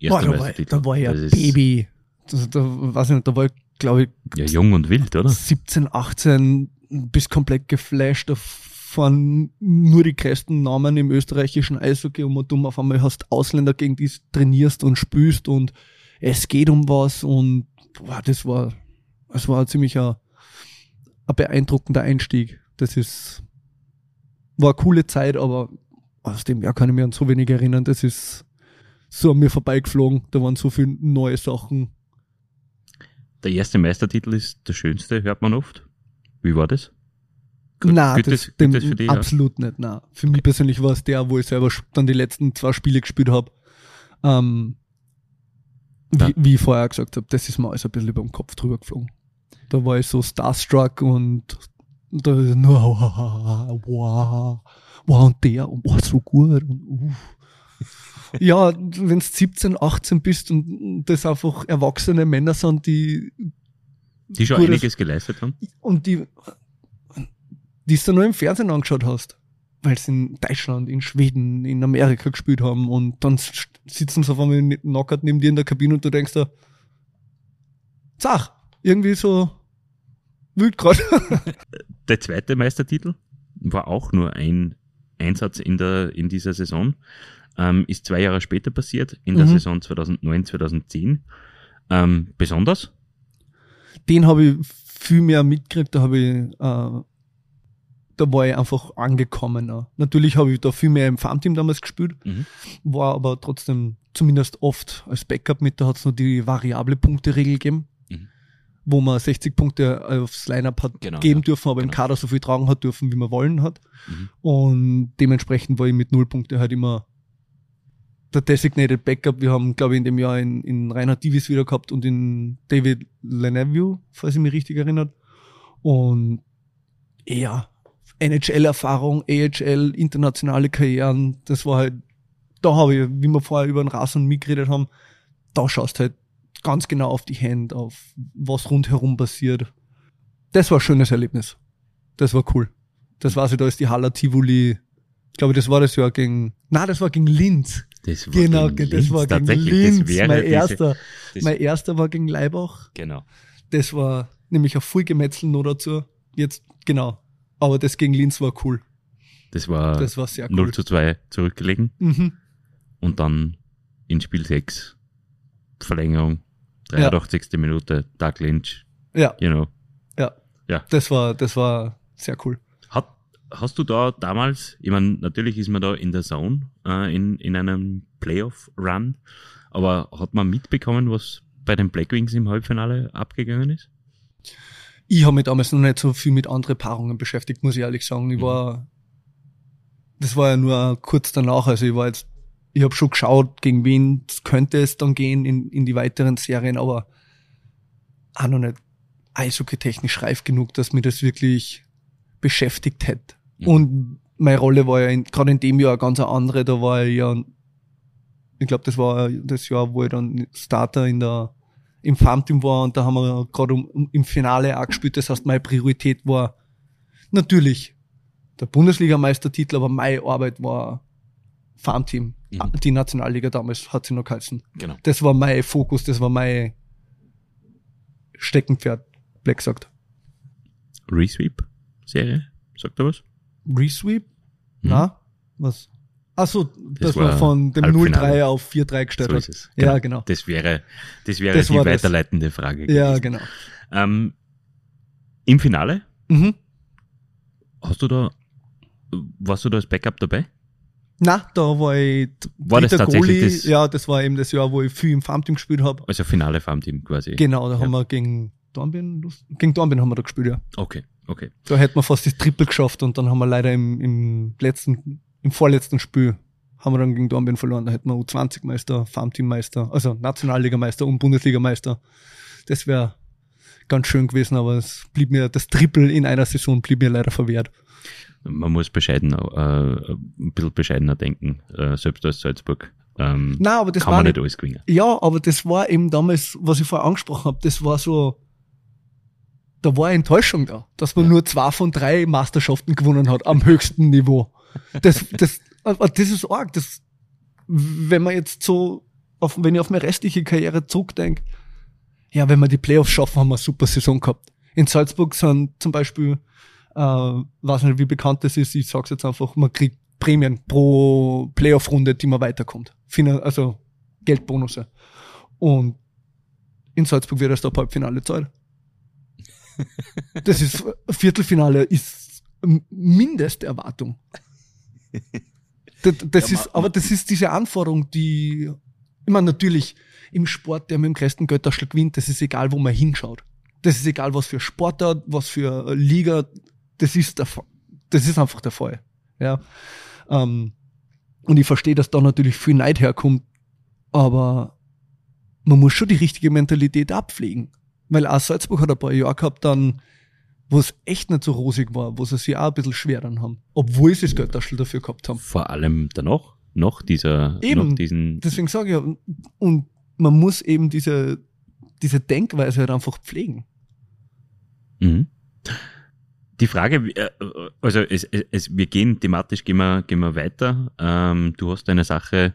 Boah, da, war, da war ist Baby. Das, da weiß ich nicht, da war ich, glaube ich, Ja, jung und wild, oder? 17, 18, bis komplett geflasht von nur die größten Namen im österreichischen Eishockey und du auf einmal hast Ausländer, gegen die du trainierst und spürst und es geht um was und boah, das war, das war ziemlich ein, ein beeindruckender Einstieg. Das ist, war eine coole Zeit, aber aus dem Jahr kann ich mich an so wenig erinnern. Das ist so an mir vorbeigeflogen. Da waren so viele neue Sachen. Der erste Meistertitel ist der schönste, hört man oft. Wie war das? Gut- Nein, das, das- dem, das dich, ja? absolut nicht. Nein. Für mich persönlich war es der, wo ich selber dann die letzten zwei Spiele gespielt habe. Ähm, Ja. wie, wie ich vorher gesagt habe, das ist mir alles ein bisschen über den Kopf drüber geflogen. Da war ich so starstruck und da nur wow, wow, wow und der und wow, so gut und uh. Ja, wenn du 17, 18 bist und das einfach erwachsene Männer sind, die Die schon einiges geleistet haben. und die, die du nur im Fernsehen angeschaut hast, weil sie in Deutschland, in Schweden, in Amerika gespielt haben und dann sitzen sie auf einmal knockert neben dir in der Kabine und du denkst da, zach, irgendwie so wild grad. Der zweite Meistertitel war auch nur ein Einsatz in, der, in dieser Saison. Ähm, ist zwei Jahre später passiert, in der Mhm. Saison 2009, 2010. Ähm, besonders? Den habe ich viel mehr mitgekriegt, da habe ich, äh, da war ich einfach angekommener. Natürlich habe ich da viel mehr im Farmteam damals gespielt, Mhm. war aber trotzdem zumindest oft als Backup mit, da hat es noch die variable Punkte-Regel gegeben, Mhm. wo man 60 Punkte aufs Line-Up hat Genau, geben ja. dürfen, aber im Genau. Kader so viel tragen hat dürfen, wie man wollen hat. Mhm. Und dementsprechend war ich mit null Punkte halt immer der Designated Backup. Wir haben, glaube ich, in dem Jahr in, in Reinhard Divis wieder gehabt und in David Leneview, falls ich mich richtig erinnert. Und ja, NHL-Erfahrung, AHL, internationale Karrieren, das war halt, da habe ich, wie wir vorher über den Rasen mitgeredet haben, da schaust halt ganz genau auf die Hände, auf was rundherum passiert. Das war ein schönes Erlebnis. Das war cool. Das war so, da ist die Haller Tivoli, ich glaube, das war das Jahr gegen, na, das war gegen Linz. Das war Genau, gegen das Linz war gegen. Linz. Das wäre mein diese, erster, das, mein erster war gegen Leibach. Genau. Das war nämlich ein Vollgemetzel noch dazu. Jetzt, genau. Aber das gegen Linz war cool. Das war, Das war sehr 0 cool. zu 2 zurückgelegen Mhm. und dann in Spiel 6 Verlängerung 83. Minute, Doug Lynch, Ja, you know. das war, das war sehr cool. Hast du da damals, ich meine, natürlich ist man da in der Zone, äh, in, in einem Playoff-Run, aber hat man mitbekommen, was bei den Black Wings im Halbfinale abgegangen ist? Ich habe mich damals noch nicht so viel mit anderen Paarungen beschäftigt, muss ich ehrlich sagen. Ich Mhm. war, das war ja nur kurz danach, also ich war jetzt, ich habe schon geschaut, gegen wen könnte es dann gehen in, in die weiteren Serien, aber auch noch nicht eishockey-technisch reif genug, dass mir das wirklich beschäftigt hätte. Mhm. Und meine Rolle war ja gerade in dem Jahr eine ganz andere, da war ich ja, ich glaube, das war das Jahr, wo ich dann Starter in der im Farmteam war und da haben wir gerade um, um, im Finale auch gespielt. Das heißt, meine Priorität war natürlich der Bundesligameistertitel, aber meine Arbeit war Farmteam. Mhm. Die Nationalliga damals hat sie noch geheißen. Genau. Das war mein Fokus, das war mein Steckenpferd, Black gesagt. Resweep-Serie? Sagt er was? Resweep? Mhm. Na? Was? Ach so, das, Das war war von dem Halbfinale. 0-3 auf 4-3 gestellt So hat. es. Ja, genau. Das wäre, das wäre Das die war das. weiterleitende Frage. Ja, gewesen. genau. Ähm, Im Finale, Mhm. hast du da, warst du da als Backup dabei? Na, da war ich War das tatsächlich Goalie. das- Ja, das war eben das Jahr, wo ich viel im Farmteam gespielt habe. Also Finale Farmteam quasi. Genau, da Ja. haben wir gegen Dornbirn, gegen Dornbirn haben wir da gespielt, ja. Okay, okay. Da hätten wir fast das Triple geschafft und dann haben wir leider im, im letzten, im vorletzten Spiel haben wir dann gegen Dornbirn verloren. Da hätten wir U20-Meister, Farmteam-Meister, also Nationalligameister und Bundesligameister. Das wäre ganz schön gewesen, aber es blieb mir, das Triple in einer Saison blieb mir leider verwehrt. Man muss bescheiden, äh, ein bisschen bescheidener denken, äh, selbst als Salzburg. Ähm, Na, aber das kann war man nicht alles gewinnen. Ja, aber das war eben damals, was ich vorher angesprochen habe, das war so, da war eine Enttäuschung da, dass man Ja. nur zwei von drei Meisterschaften gewonnen hat am höchsten Niveau. Das, das, das ist arg. Das, wenn man jetzt so, auf, wenn ich auf meine restliche Karriere zurückdenke, ja, wenn wir die Playoffs schaffen, haben wir eine super Saison gehabt. In Salzburg sind zum Beispiel, äh, weiß nicht, wie bekannt das ist, ich sag's jetzt einfach, man kriegt Prämien pro Playoff-Runde, die man weiterkommt. Also Geldbonusse. Und in Salzburg wird erst ab Halbfinale zahlt. Das ist, Viertelfinale ist Mindesterwartung. Das, das Ja, ist, aber das ist diese Anforderung, die, ich meine, natürlich, im Sport, der mit dem größten Götterschlag gewinnt, das ist egal, wo man hinschaut. Das ist egal, was für Sportart, was für Liga, das ist der, das ist einfach der Fall. Ja. Ähm, und ich verstehe, dass da natürlich viel Neid herkommt, aber man muss schon die richtige Mentalität abpflegen. Weil auch Salzburg hat ein paar Jahre gehabt dann, wo es echt nicht so rosig war, wo sie sich auch ein bisschen schwer dann haben. Obwohl sie das Götterschl dafür gehabt haben. Vor allem danach, noch dieser, Eben. noch diesen, Deswegen sage ich ja, und- und man muss eben diese, diese Denkweise halt einfach pflegen. Mhm. Die Frage, äh, also es, es, wir gehen thematisch, gehen wir, gehen wir weiter. Ähm, du hast deine Sache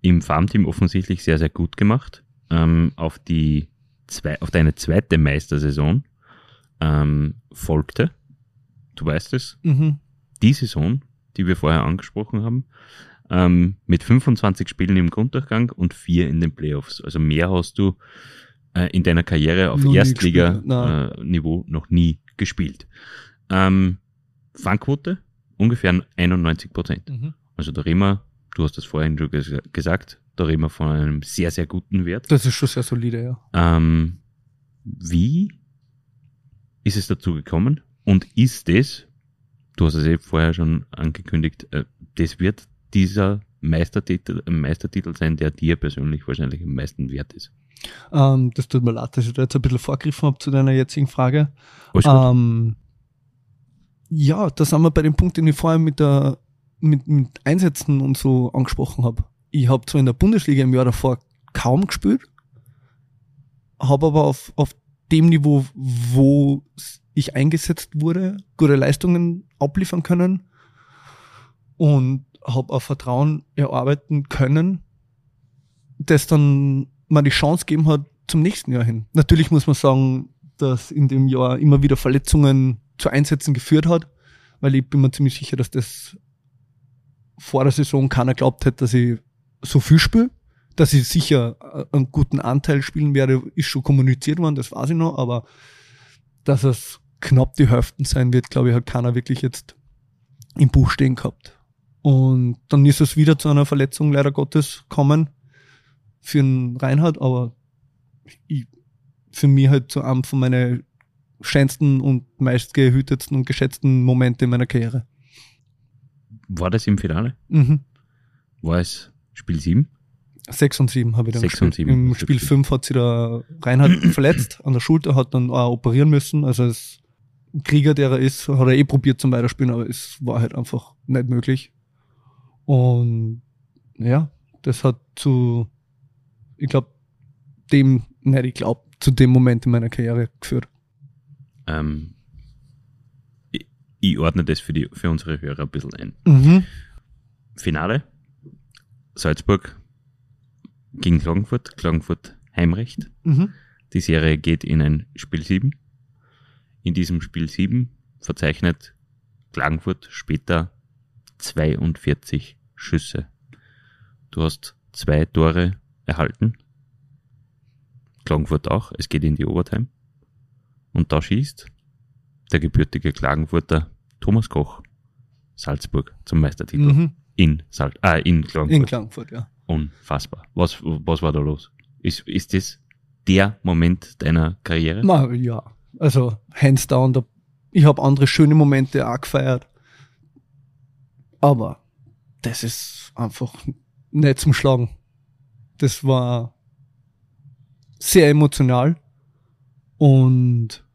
im Farmteam offensichtlich sehr, sehr gut gemacht. Ähm, auf die zwei, auf deine zweite Meistersaison ähm, folgte, du weißt es, Mhm. die Saison, die wir vorher angesprochen haben, ähm, mit 25 Spielen im Grunddurchgang und vier in den Playoffs. Also mehr hast du äh, in deiner Karriere auf Erstliga-Niveau noch nie gespielt. Ähm, Fangquote ungefähr 91 Prozent. Mhm. Also da reden wir, du hast das vorhin schon ges gesagt, da reden wir von einem sehr, sehr guten Wert. Das ist schon sehr solide, ja. Ähm, wie ist es dazu gekommen? Und ist es, du hast es eh vorher schon angekündigt, äh, das wird dieser Meistertitel, Meistertitel sein, der dir persönlich wahrscheinlich am meisten wert ist. Ähm, das tut mir leid, dass ich da jetzt ein bisschen vorgegriffen habe zu deiner jetzigen Frage. Ähm, ja, da sind wir bei dem Punkt, den ich vorher mit, der, mit, mit Einsätzen und so angesprochen habe. Ich habe zwar in der Bundesliga im Jahr davor kaum gespielt, habe aber auf, auf dem Niveau, wo ich eingesetzt wurde, gute Leistungen abliefern können und habe auch Vertrauen erarbeiten können, das dann mal die Chance gegeben hat zum nächsten Jahr hin. Natürlich muss man sagen, dass in dem Jahr immer wieder Verletzungen zu Einsätzen geführt hat, weil ich bin mir ziemlich sicher, dass das vor der Saison keiner glaubt hätte, dass ich so viel spiele. Dass ich sicher äh, einen guten Anteil spielen werde, ist schon kommuniziert worden, das weiß ich noch, aber dass es knapp die Hälften sein wird, glaube ich, hat keiner wirklich jetzt im Buch stehen gehabt. Und dann ist es wieder zu einer Verletzung leider Gottes kommen für den Reinhard, aber ich, für mich halt zu einem von meinen schönsten und meist gehütetsten und geschätzten Momente meiner Karriere. War das im Finale? Mhm. War es Spiel 7? 6 und 7 habe ich dann Sechs und gespielt. sieben Im hast du Spiel gespielt. 5 hat sich der Reinhard verletzt an der Schulter, hat dann auch operieren müssen. Also als Krieger, der er ist, hat er eh probiert zum Weiterspielen, aber es war halt einfach nicht möglich. Und ja, das hat zu, ich glaube, dem, nicht ich glaube, zu dem Moment in meiner Karriere geführt. Ähm, ich, ich ordne das für, die, für unsere Hörer ein bisschen ein. Mhm. Finale. Salzburg gegen Klagenfurt. Klagenfurt Heimrecht. Mhm. Die Serie geht in ein Spiel 7. In diesem Spiel 7 verzeichnet Klagenfurt später 42 Schüsse. Du hast zwei Tore erhalten. Klagenfurt auch. Es geht in die Overtime. Und da schießt der gebürtige Klagenfurter Thomas Koch Salzburg zum Meistertitel. Mhm. In, Sal ah, in Klagenfurt. In Klagenfurt, ja. Unfassbar. Was, was war da los? Ist, ist das der Moment deiner Karriere? Na ja, also hands down, da, ich habe andere schöne Momente auch gefeiert. Aber das ist einfach nicht zum Schlagen. Das war sehr emotional und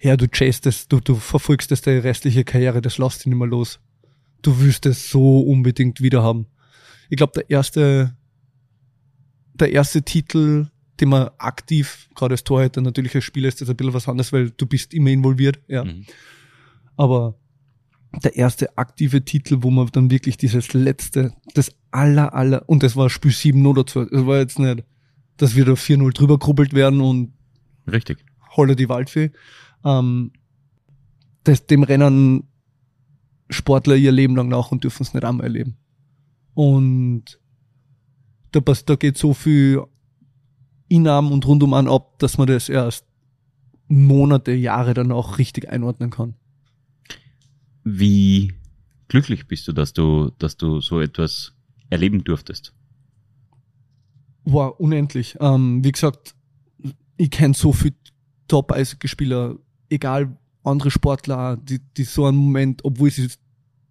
ja, du chasest es, du, du verfolgst es deine restliche Karriere, das lässt dich nicht mehr los. Du willst es so unbedingt wieder haben. Ich glaube, der erste, der erste Titel, den man aktiv, gerade als Torhüter, natürlich als Spieler ist das ein bisschen was anderes, weil du bist immer involviert, ja. Mhm. Aber der erste aktive Titel, wo man dann wirklich dieses letzte, das aller, aller, und das war Spiel 7 oder 2. Es war jetzt nicht, dass wir da 4-0 drüber krubbelt werden und Richtig. holla die Waldfee. Ähm, das, dem rennen Sportler ihr Leben lang nach und dürfen es nicht einmal erleben. Und da, da geht so viel Innam und rundum an ab, dass man das erst Monate, Jahre danach richtig einordnen kann. Wie glücklich bist du, dass du, dass du so etwas erleben durftest? war unendlich. Ähm, wie gesagt, ich kenne so viele Top-Eishockey-Spieler, egal andere Sportler, die, die so einen Moment, obwohl sie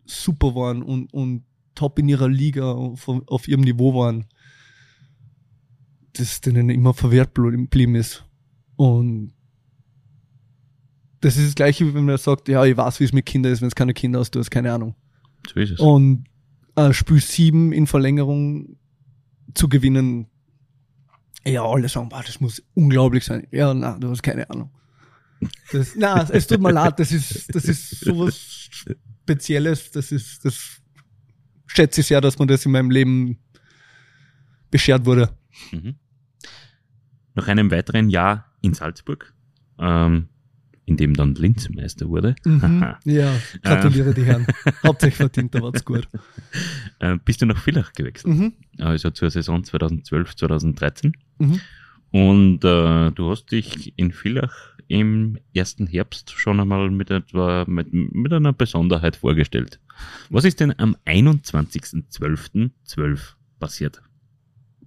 super waren und, und top in ihrer Liga auf, auf ihrem Niveau waren, das denen immer verwehrt geblieben ist. Und das ist das gleiche, wie wenn man sagt, ja, ich weiß, wie es mit Kindern ist, wenn es keine Kinder hast, du hast keine Ahnung. So ist es. Und äh, Spiel 7 in Verlängerung zu gewinnen, ja, alle sagen, boah, das muss unglaublich sein. Ja, na, du hast keine Ahnung. Das, na, es tut mir leid, das ist, das ist sowas Spezielles, das ist, das schätze ich sehr, dass man das in meinem Leben beschert wurde. Mhm. Nach einem weiteren Jahr in Salzburg, ähm, in dem dann Linz Meister wurde, Ja, gratuliere die Herren. Hauptsächlich verdient, da war's gut. äh, bist du nach Villach gewechselt. Mhm. Also zur Saison 2012, 2013. Mhm. Und äh, du hast dich in Villach im ersten Herbst schon einmal mit, etwa, mit, mit einer Besonderheit vorgestellt. Was ist denn am 21.12.12 passiert?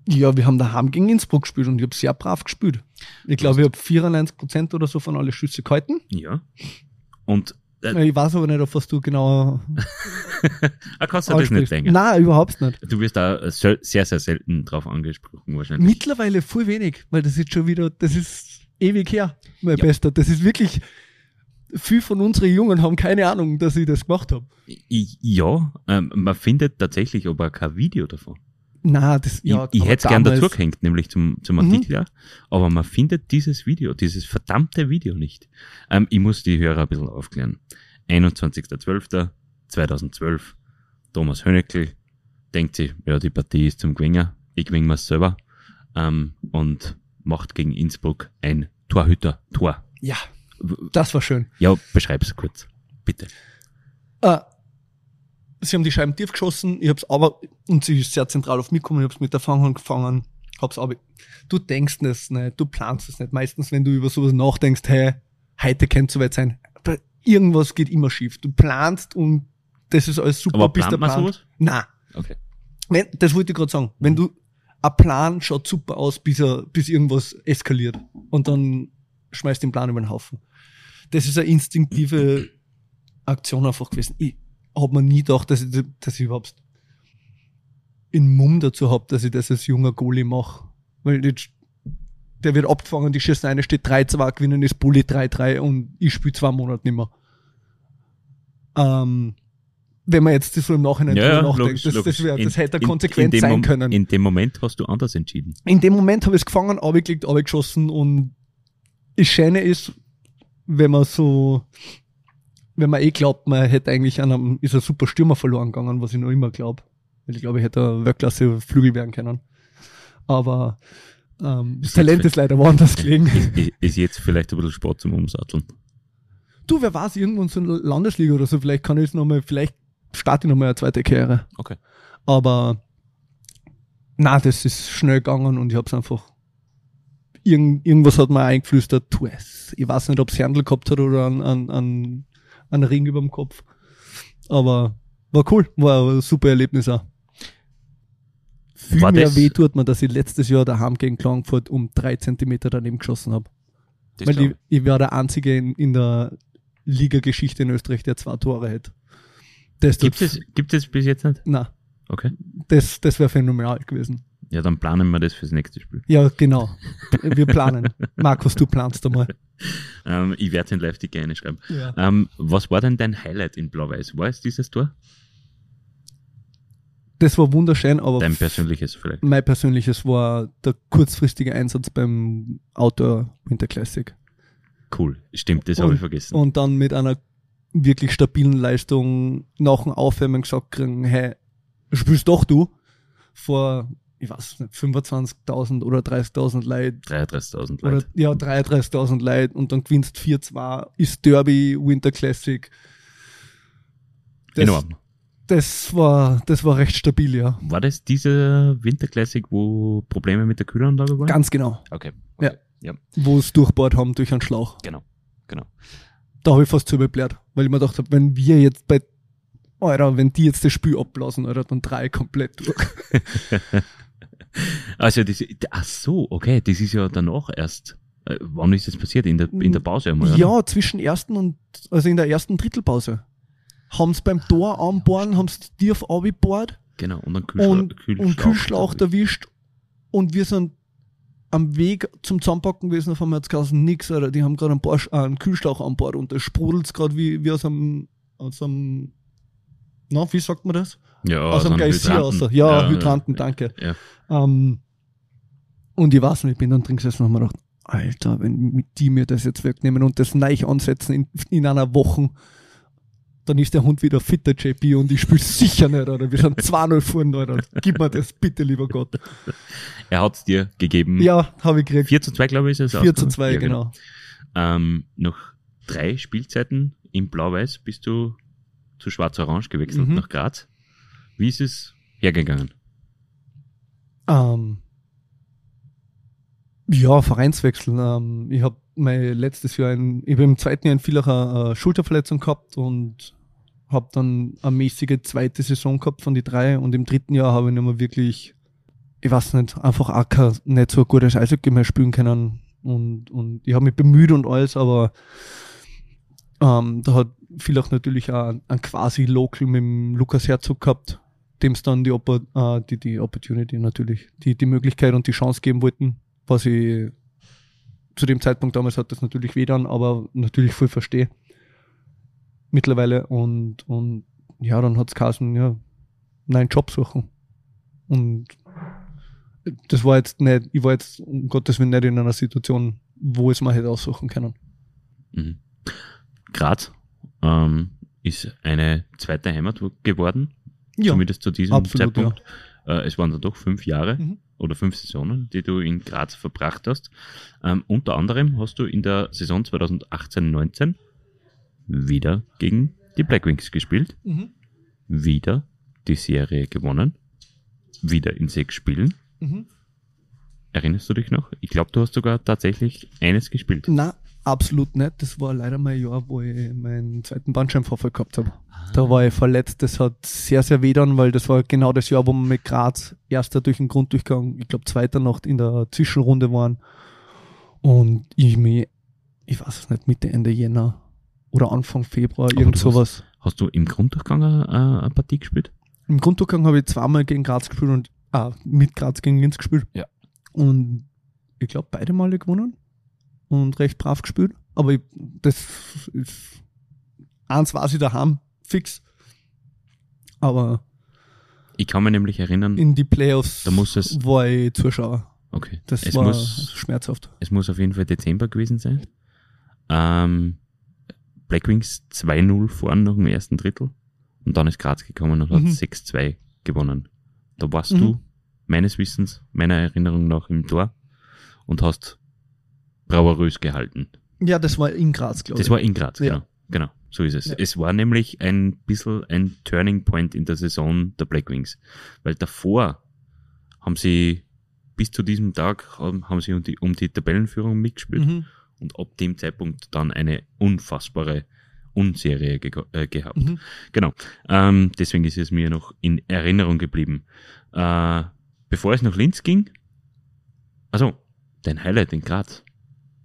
Ja, wir haben daheim gegen Innsbruck gespielt und ich habe sehr brav gespielt. Ich glaube, ich habe 94 Prozent oder so von alle Schüsse gehalten. Ja. Und äh, Ich weiß aber nicht, auf was du genau ah, kannst du das nicht denken? Nein, überhaupt nicht. Du wirst da sehr, sehr selten drauf angesprochen wahrscheinlich. Mittlerweile voll wenig, weil das ist schon wieder, das ist ewig her, mein Ja. Bester. Das ist wirklich, viel von unseren Jungen haben keine Ahnung, dass ich das gemacht habe. Ja, ähm, man findet tatsächlich aber kein Video davon. Na, das, Ich, ja, ich aber hätte es gern damals- dazu gehängt, nämlich zum, zum Mhm. Artikel, ja. Aber man findet dieses Video, dieses verdammte Video nicht. Ähm, ich muss die Hörer ein bisschen aufklären. 21.12.2012, Thomas Höneckl denkt sich, ja, die Partie ist zum Gewinnen, ich gewinne mir's selber, ähm, und macht gegen Innsbruck ein Torhüter-Tor. Ja, das war schön. Ja, beschreib's kurz, bitte. Äh, sie haben die Scheiben tief geschossen, ich hab's aber, und sie ist sehr zentral auf mich gekommen, ich hab's mit der Fanghand gefangen, hab's aber, du denkst es nicht, du planst es nicht. Meistens, wenn du über sowas nachdenkst, hey, heute könnte soweit sein, aber irgendwas geht immer schief. Du planst und das ist alles super, Aber bis der Plan. sowas? Nein. Okay. Wenn, das wollte ich gerade sagen. Wenn du, ein Plan schaut super aus, bis er, bis irgendwas eskaliert. Und dann schmeißt den Plan über den Haufen. Das ist eine instinktive Aktion einfach gewesen. Ich hab mir nie gedacht, dass ich, dass ich überhaupt in Mumm dazu hab, dass ich das als junger Goalie mache. Weil jetzt, der wird abgefangen, die schießen eine, steht 3-2, gewinnen ist Bulli 3-3 und ich spiele zwei Monate nicht mehr. Ähm, wenn man jetzt das so im Nachhinein drüber nachdenkt, das, das, wär, das hätte In- konsequent in dem sein können. In dem Moment hast du anders entschieden. In dem Moment habe ich es gefangen, abgelegt, abgeschossen und das Schöne ist, wenn man so, wenn man eh glaubt, man hätte eigentlich einen, ist ein super Stürmer verloren gegangen, was ich noch immer glaube. Ich glaube, ich hätte ein Weltklasse Flügel werden können. Aber ähm, das Ist Talent ist leider woanders gelegen. Ist, jetzt vielleicht ein bisschen Sport zum Umsatteln. Du, wer weiß, irgendwo in so einer Landesliga oder so, vielleicht kann ich es nochmal, vielleicht starte ich nochmal eine zweite Karriere. Okay. Aber na, das ist schnell gegangen und ich hab's einfach irgend, irgendwas hat mir eingeflüstert, tu es. Ich weiß nicht, ob's Handel gehabt hat oder einen, einen, einen, einen Ring über dem Kopf. Aber war cool, war ein super Erlebnis auch. Viel War mehr das- weh tut mir, dass ich letztes Jahr daheim gegen Klagenfurt um drei Zentimeter daneben geschossen habe. Weil ich, ich war der Einzige in, in der Liga-Geschichte in Österreich, der zwei Tore hätte. Das Gibt es, gibt es bis jetzt nicht? Na, Okay. das, das wäre phänomenal gewesen. Ja, dann planen wir das fürs nächste Spiel. Ja, genau. Wir planen. Markus, du planst einmal. Ähm, ich werde den Live-Ticker reinschreiben. Ja. Ähm, was war denn dein Highlight in Blau-Weiß? War es dieses Tor? Das war wunderschön, aber Dein persönliches vielleicht? mein persönliches war der kurzfristige Einsatz beim Outdoor Winter Classic. Cool. Stimmt, das habe ich vergessen. Und dann mit einer wirklich stabilen Leistung nach dem Aufwärmen gesagt kriegen, hey, spielst doch du vor, ich weiß nicht, 25.000 oder 30.000 Leute 33.000 oder Leute. ja 33.000 Leute und dann gewinnst 4-2, ist Derby, Winter Classic. Das, Enorm. das war, das war recht stabil, ja. War das dieser Winter Classic, wo Probleme mit der Kühlanlage waren? Ganz genau. Okay. Ja. okay. Ja, Wo es durchbohrt haben durch einen Schlauch. genau. Genau. Da habe ich fast zu überblärt, weil ich mir gedacht habe, wenn wir jetzt bei, Alter, wenn die jetzt das Spiel abblasen, Alter, dann drei komplett durch. Also, das, ach so, okay, das ist ja danach erst. Äh, wann ist das passiert? In der, in der Pause einmal? oder? Ja, zwischen ersten und, also in der ersten Drittelpause. Haben's beim Tor anbohren, haben's tief abgebohrt Genau, und dann Kühlschlauch, und, und Kühlschlauch erwischt und wir sind am Weg zum Zusammenpacken gewesen, auf einmal hat's geheißen, nix, Alter, die haben gerade einen, äh, einen Kühlschlauch an Bord und da sprudelt's gerade wie, wie aus einem, aus einem, na, wie sagt man das? ja, aus einem Geysir aus. Ja, Hydranten, danke. Ja. Ähm, und ich weiß nicht, ich bin dann drin gesessen und hab mir gedacht, Alter, wenn mit die mir das jetzt wegnehmen und das neu ansetzen in, in einer Woche, dann ist der Hund wieder fitter, JP, und ich spiele sicher nicht, oder? Wir sind 2-0 vorne, Alter. Gib mir das bitte, lieber Gott. Er hat's dir gegeben. Ja, habe ich gekriegt. 4 zu 2, glaube ich, ist es 4 zu ausgegangen. 2, Ja, genau. Ähm, nach drei Spielzeiten in Blau-Weiß bist du zu Schwarz-Orange gewechselt Mhm. nach Graz. Wie ist es hergegangen? Ähm, ja, Vereinswechsel. Ähm, ich habe mein letztes Jahr, ein, ich habe im zweiten Jahr in Villacher äh, Schulterverletzung gehabt und habe dann eine mäßige zweite Saison gehabt von die drei und im dritten Jahr habe ich nicht mehr wirklich, ich weiß nicht, einfach auch kein, nicht so ein gutes Eishockey mehr spielen können und, und ich habe mich bemüht und alles, aber ähm, da hat Villach natürlich auch ein quasi Local mit dem Lukas Herzog gehabt, dem es dann die, Oppo äh, die, die Opportunity natürlich, die, die Möglichkeit und die Chance geben wollten, was ich zu dem Zeitpunkt damals hat das natürlich weh dann, aber natürlich voll verstehe. Mittlerweile und, und ja, dann hat's geheißen, ja, neuen Job suchen. Und das war jetzt nicht, ich war jetzt um Gottes Willen nicht in einer Situation, wo es mal hätte aussuchen können. Mhm. Graz ähm, ist eine zweite Heimat geworden, Ja, zumindest zu diesem absolut, Zeitpunkt. Äh, es waren dann doch fünf Jahre Mhm. oder fünf Saisonen, die du in Graz verbracht hast. Ähm, unter anderem hast du in der Saison 2018-19 wieder gegen die Black Wings gespielt. Mhm. wieder die Serie gewonnen. Wieder in sechs Spielen. Mhm. Erinnerst du dich noch? Ich glaube, du hast sogar tatsächlich eines gespielt. Na, absolut nicht. Das war leider mein Jahr, wo ich meinen zweiten Bandscheibenvorfall gehabt habe. Da war ich verletzt. Das hat sehr, sehr weh dann, weil das war genau das Jahr, wo wir mit Graz erster durch den Grunddurchgang, ich glaube zweiter noch in der Zwischenrunde waren. Und ich mir, ich weiß es nicht, Mitte, Ende Jänner oder Anfang Februar, irgend hast- sowas. Hast du im Grunddurchgang eine, eine eine Partie gespielt? Im Grunddurchgang habe ich zweimal gegen Graz gespielt und ah, mit Graz gegen Linz gespielt. Ja. Und ich glaube, beide Male gewonnen und recht brav gespielt. Aber ich, das ist eins war sie daheim, fix. Aber Ich kann mich nämlich erinnern, in die Playoffs Da muss es- war ich Zuschauer. okay, Das es war muss, schmerzhaft. es muss auf jeden Fall Dezember gewesen sein. Ähm, Blackwings 2-0 vorn nach dem ersten Drittel und dann ist Graz gekommen und hat Mhm. 6-2 gewonnen. Da warst Mhm. du, meines Wissens, meiner Erinnerung nach, im Tor und hast brauerös gehalten. Ja, das war in Graz, glaube ich. Das war in Graz, Ja. genau. Genau, so ist es. Ja. Es war nämlich ein bisschen ein Turning Point in der Saison der Blackwings. Weil davor haben sie bis zu diesem Tag haben, haben sie um die, um die Tabellenführung mitgespielt mhm. Und ab dem Zeitpunkt dann eine unfassbare Unserie ge äh, gehabt. Mhm. Genau. Ähm, deswegen ist es mir noch in Erinnerung geblieben. Äh, bevor es nach Linz ging, also dein Highlight in Graz.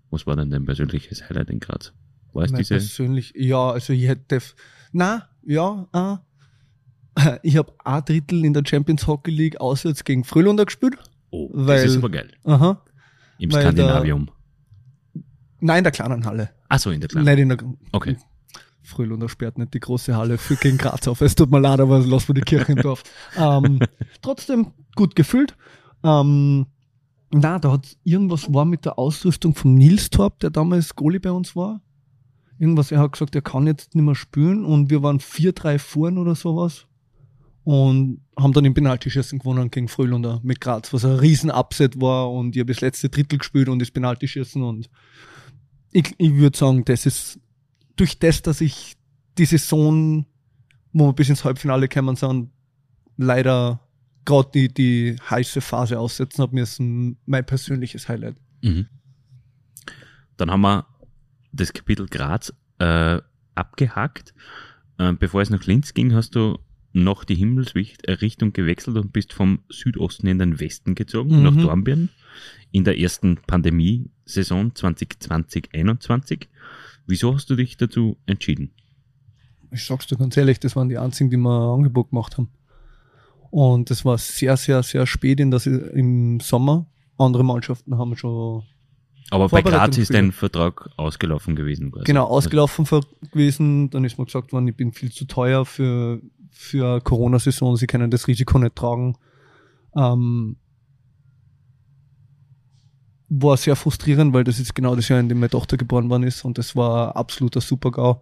Was war denn dein persönliches Highlight in Graz? War es Mein diese? persönlich, ja, also ich hätte, na, ja, ah. ich habe ein Drittel in der Champions Hockey League auswärts gegen Frühlunder gespielt. Oh, weil- das ist aber geil. Aha. Im Skandinavium. Nein, in der kleinen Halle. Achso, in der Kleinen. Nicht in der Okay. Frühlunder sperrt nicht die große Halle für gegen Graz auf. Es tut mir leid, aber lassen wir die Kirche im Dorf. Ähm, trotzdem gut gefüllt. Ähm, na, da hat irgendwas war mit der Ausrüstung vom Nils Torp, der damals Goalie bei uns war. Irgendwas, er hat gesagt, er kann jetzt nicht mehr spielen und wir waren 4-3 vorn oder sowas und haben dann im Penaltyschießen gewonnen gegen Frühlunder mit Graz, was ein riesen Upset war und ich habe das letzte Drittel gespielt und das Penaltyschießen und ich, ich würde sagen, das ist durch das, dass ich die Saison, wo wir bis ins Halbfinale gekommen sind, leider gerade die, die heiße Phase aussetzen habe müssen, mein persönliches Highlight. Mhm. Dann haben wir das Kapitel Graz äh, abgehakt. Äh, bevor es nach Linz ging, hast du noch die Himmelsrichtung gewechselt und bist vom Südosten in den Westen gezogen, Mhm. nach Dornbirn, in der ersten Pandemie-Saison 2020-21. Wieso hast du dich dazu entschieden? Ich sag's dir ganz ehrlich, das waren die einzigen, die mir ein Angebot gemacht haben. Und das war sehr, sehr, sehr spät in das, im Sommer. Andere Mannschaften haben schon Aber bei Graz ist dein Vertrag ausgelaufen gewesen. quasi. genau ausgelaufen ver- gewesen. Dann ist mir gesagt worden, ich bin viel zu teuer für, für Corona-Saison. Sie können das Risiko nicht tragen. Ähm, war sehr frustrierend, weil das ist genau das Jahr, in dem meine Tochter geboren worden ist. Und das war absoluter Super-GAU.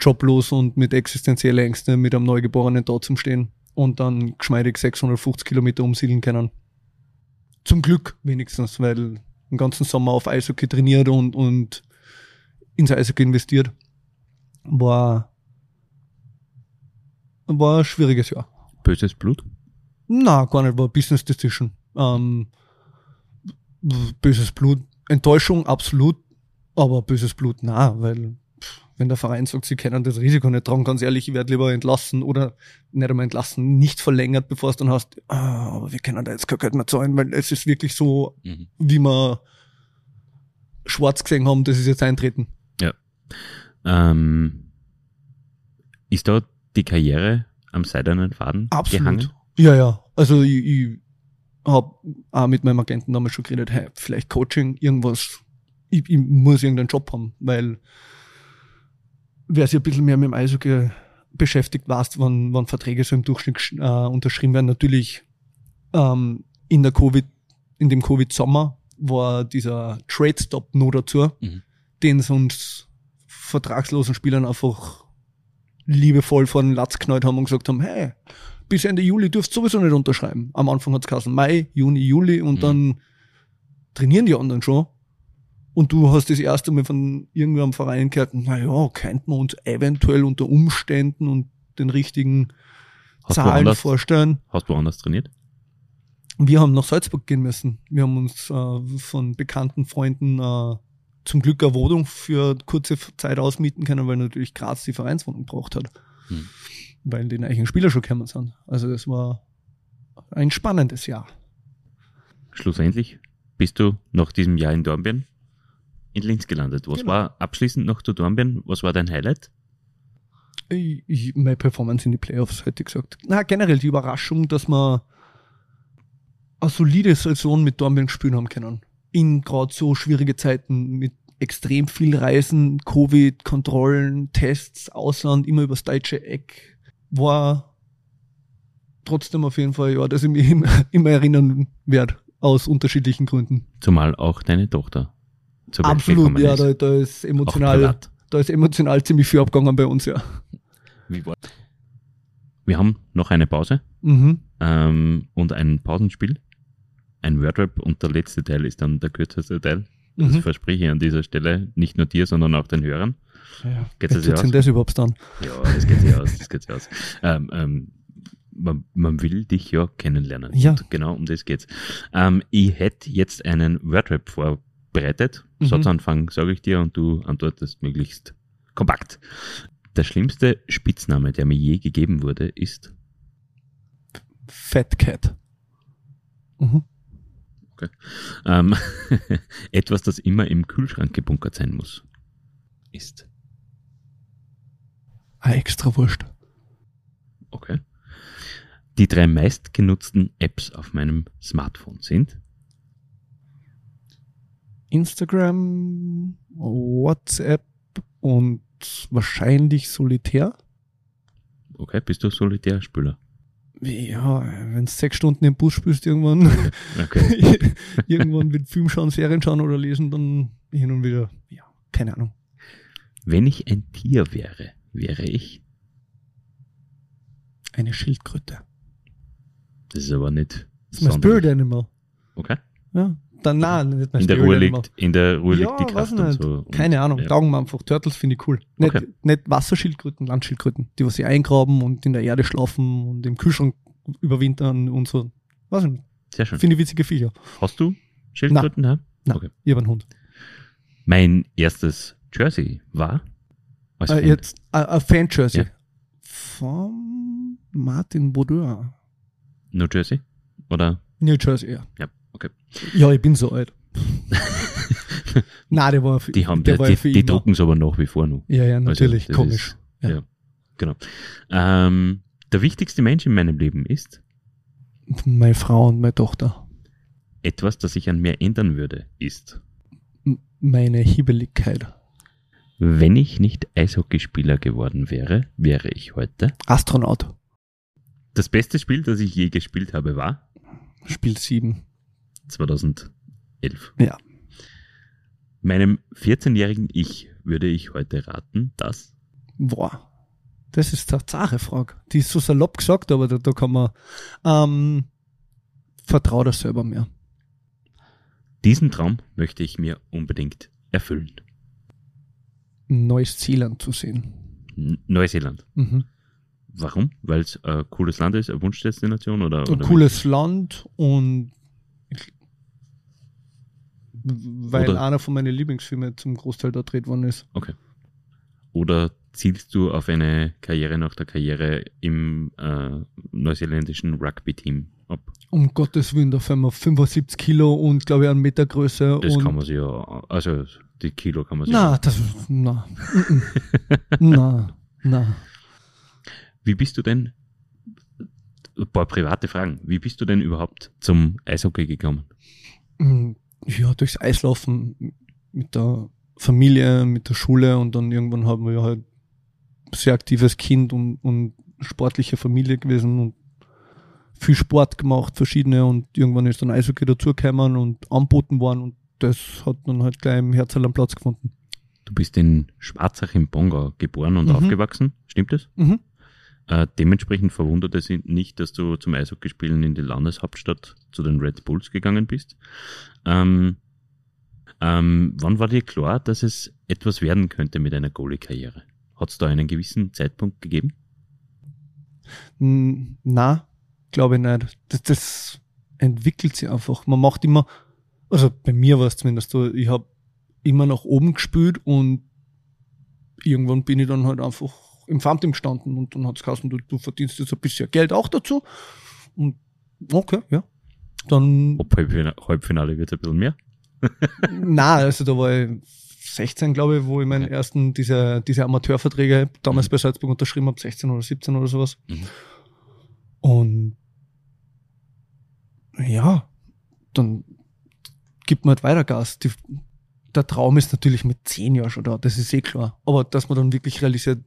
Joblos und mit existenziellen Ängsten mit einem Neugeborenen da zum Stehen und dann geschmeidig 650 Kilometer umsiedeln können. Zum Glück wenigstens, weil den ganzen Sommer auf Eishockey trainiert und, und ins Eishockey investiert. War, war ein schwieriges Jahr. Böses Blut? Na, gar nicht, war Business Decision. Ähm, böses Blut, Enttäuschung, absolut, aber böses Blut, na, weil wenn der Verein sagt, sie können das Risiko nicht tragen, ganz ehrlich, ich werde lieber entlassen oder nicht einmal entlassen, nicht verlängert, bevor es dann hast, ah, aber wir können da jetzt kein Geld mehr zahlen, weil es ist wirklich so, Mhm. wie wir schwarz gesehen haben, das ist jetzt eintreten. Ähm, ist da die Karriere am seidenen Faden gehangen? Ja, ja. Also ich, ich habe auch mit meinem Agenten damals schon geredet, hey, vielleicht Coaching, irgendwas. Ich, ich muss irgendeinen Job haben, weil wer sich ein bisschen mehr mit dem Eishockey beschäftigt, weiß, wann, wann Verträge so im Durchschnitt äh, unterschrieben werden. Natürlich ähm, in der Covid, in dem Covid-Sommer war dieser Trade-Stop nur dazu, Mhm. den es uns vertragslosen Spielern einfach liebevoll vor den Latz knallt haben und gesagt haben, hey, bis Ende Juli dürft sowieso nicht unterschreiben. Am Anfang hat's geheißen Mai, Juni, Juli und Mhm. dann trainieren die anderen schon. Und du hast das erste Mal von irgendeinem Verein gehört, na ja, könnten wir uns eventuell unter Umständen und den richtigen Hast Zahlen woanders- vorstellen. Hast du woanders trainiert? Wir haben nach Salzburg gehen müssen. Wir haben uns äh, von bekannten Freunden äh, zum Glück eine Wohnung für kurze Zeit ausmieten können, weil natürlich Graz die Vereinswohnung braucht hat. Hm. Weil die eigenen Spieler schon gekommen sind. Also das war ein spannendes Jahr. Schlussendlich bist du nach diesem Jahr in Dornbirn in Linz gelandet. Was Genau. war abschließend noch zu Dornbirn? Was war dein Highlight? Ich, ich, meine Performance in die Playoffs, hätte ich gesagt. Na, generell die Überraschung, dass wir eine solide Saison mit Dornbirn spielen haben können. In gerade so schwierige Zeiten mit extrem viel Reisen, Covid, Kontrollen, Tests, Ausland, immer übers deutsche Eck, war trotzdem auf jeden Fall, ja, dass ich mich immer, immer erinnern werde, aus unterschiedlichen Gründen. Zumal auch deine Tochter zur Welt Absolut, ja, da, da ist emotional, da ist emotional ziemlich viel abgegangen bei uns, ja. Wie war Wir haben noch eine Pause Mhm. ähm, und ein Pausenspiel. Ein Wordrap und der letzte Teil ist dann der kürzeste Teil. Das Mhm. verspreche ich an dieser Stelle nicht nur dir, sondern auch den Hörern. Ja. Geht Wie das ja tut aus? denn das überhaupt dann? Ja, das geht sich aus, das geht sich aus. Ähm, ähm, man, man will dich ja kennenlernen. Ja. Und genau um das geht's. Ähm, ich hätte jetzt einen Wordrap vorbereitet. Mhm. Satzanfang sage ich dir und du antwortest möglichst kompakt. Der schlimmste Spitzname, der mir je gegeben wurde, ist Fat Cat. Mhm. Ähm, etwas, das immer im Kühlschrank gebunkert sein muss. Ist. Ah, extra wurscht. Okay. Die drei meistgenutzten Apps auf meinem Smartphone sind Instagram, WhatsApp und wahrscheinlich Solitär. Okay, bist du Solitärspieler? Ja, wenn du sechs Stunden im Bus spielst, irgendwann, Okay. irgendwann mit Film schauen, Serien schauen oder lesen, dann hin und wieder, ja, keine Ahnung. Wenn ich ein Tier wäre, wäre ich. Eine Schildkröte. Das ist aber nicht. Das ist mein Spirit Animal. Okay. Ja, dann nein, nicht In der Ruhe liegt, in der Ruhe ja, liegt die Kraft und so. Und, Keine Ahnung, ja. taugen wir einfach. Turtles finde ich cool. Nicht, Okay. nicht Wasserschildkröten, Landschildkröten, die was sie eingraben und in der Erde schlafen und im Kühlschrank überwintern und so. Weiß nicht, Sehr schön. finde ich witzige Viecher. Hast du Schildkröten? Ja? Nein, Okay. ich habe einen Hund. Mein erstes Jersey war. Äh, Fan. jetzt äh, ein Fan-Jersey. Ja. Von Martin Baudeur. New Jersey? Oder? New Jersey, ja. Ja, okay. Ja, ich bin so alt. Nein, der war für, Die haben, der die, war die, für die drucken es aber nach wie vor noch. Ja, ja, natürlich, das komisch. ist- Ja. ja. genau. Ähm, der wichtigste Mensch in meinem Leben ist Meine Frau und meine Tochter. etwas, das ich an mir ändern würde, ist, Meine Hiebeligkeit. wenn ich nicht Eishockeyspieler geworden wäre, wäre ich heute. Astronaut. Das beste Spiel, das ich je gespielt habe, war Spiel 7. 2011. Ja. Meinem 14-jährigen Ich würde ich heute raten, dass Boah. Das ist eine zahre Frage. Die ist so salopp gesagt, aber da, da kann man, ähm, vertrau dir selber mehr. diesen Traum möchte ich mir unbedingt erfüllen. Neues Ziel anzusehen. N Neuseeland. Mhm. Warum? Weil es ein cooles Land ist, eine Wunschdestination oder? Ein oder cooles Land und weil Oder- einer von meinen Lieblingsfilmen zum Großteil dort gedreht worden ist. Okay. Oder zielst du auf eine Karriere nach der Karriere im äh, neuseeländischen Rugby-Team ab? Um Gottes Willen, da fallen wir 75 Kilo und glaube ich einen Meter Größe. Das kann man sich ja, also die Kilo kann man sich Na, das, na, mhm. na, na. Wie bist du denn, ein paar private Fragen, wie bist du denn überhaupt zum Eishockey gekommen? Ja, durchs Eislaufen mit der Familie, mit der Schule und dann irgendwann haben wir halt sehr aktives Kind und, und sportliche Familie gewesen und viel Sport gemacht, verschiedene und irgendwann ist dann Eishockey dazugekommen und anboten worden und das hat dann halt gleich im Herzl einen Platz gefunden. Du bist in Schwarzach im Bongau geboren und Mhm. aufgewachsen, stimmt das? Mhm. Äh, dementsprechend verwundert es nicht, dass du zum Eishockeyspielen in die Landeshauptstadt zu den Red Bulls gegangen bist. Ähm, ähm, wann war dir klar, dass es etwas werden könnte mit einer Goalie-Karriere? Hat es da einen gewissen Zeitpunkt gegeben? Na, glaube ich nicht. Das, das entwickelt sich einfach. Man macht immer, also bei mir war es zumindest so, ich habe immer nach oben gespült und irgendwann bin ich dann halt einfach im Pfand gestanden und dann hat es geheißen, du, du verdienst jetzt ein bisschen Geld auch dazu. Und okay, ja. Dann Ob Halbfinale, Halbfinale wird ein bisschen mehr. na, also da war ich 16, glaube ich, wo ich meinen ersten, diese, diese Amateurverträge damals Mhm. bei Salzburg unterschrieben habe, 16 oder 17 oder sowas. Mhm. Und ja, dann gibt man halt weiter Gas. Die, der Traum ist natürlich mit 10 Jahren schon da, das ist eh klar. Aber dass man dann wirklich realisiert,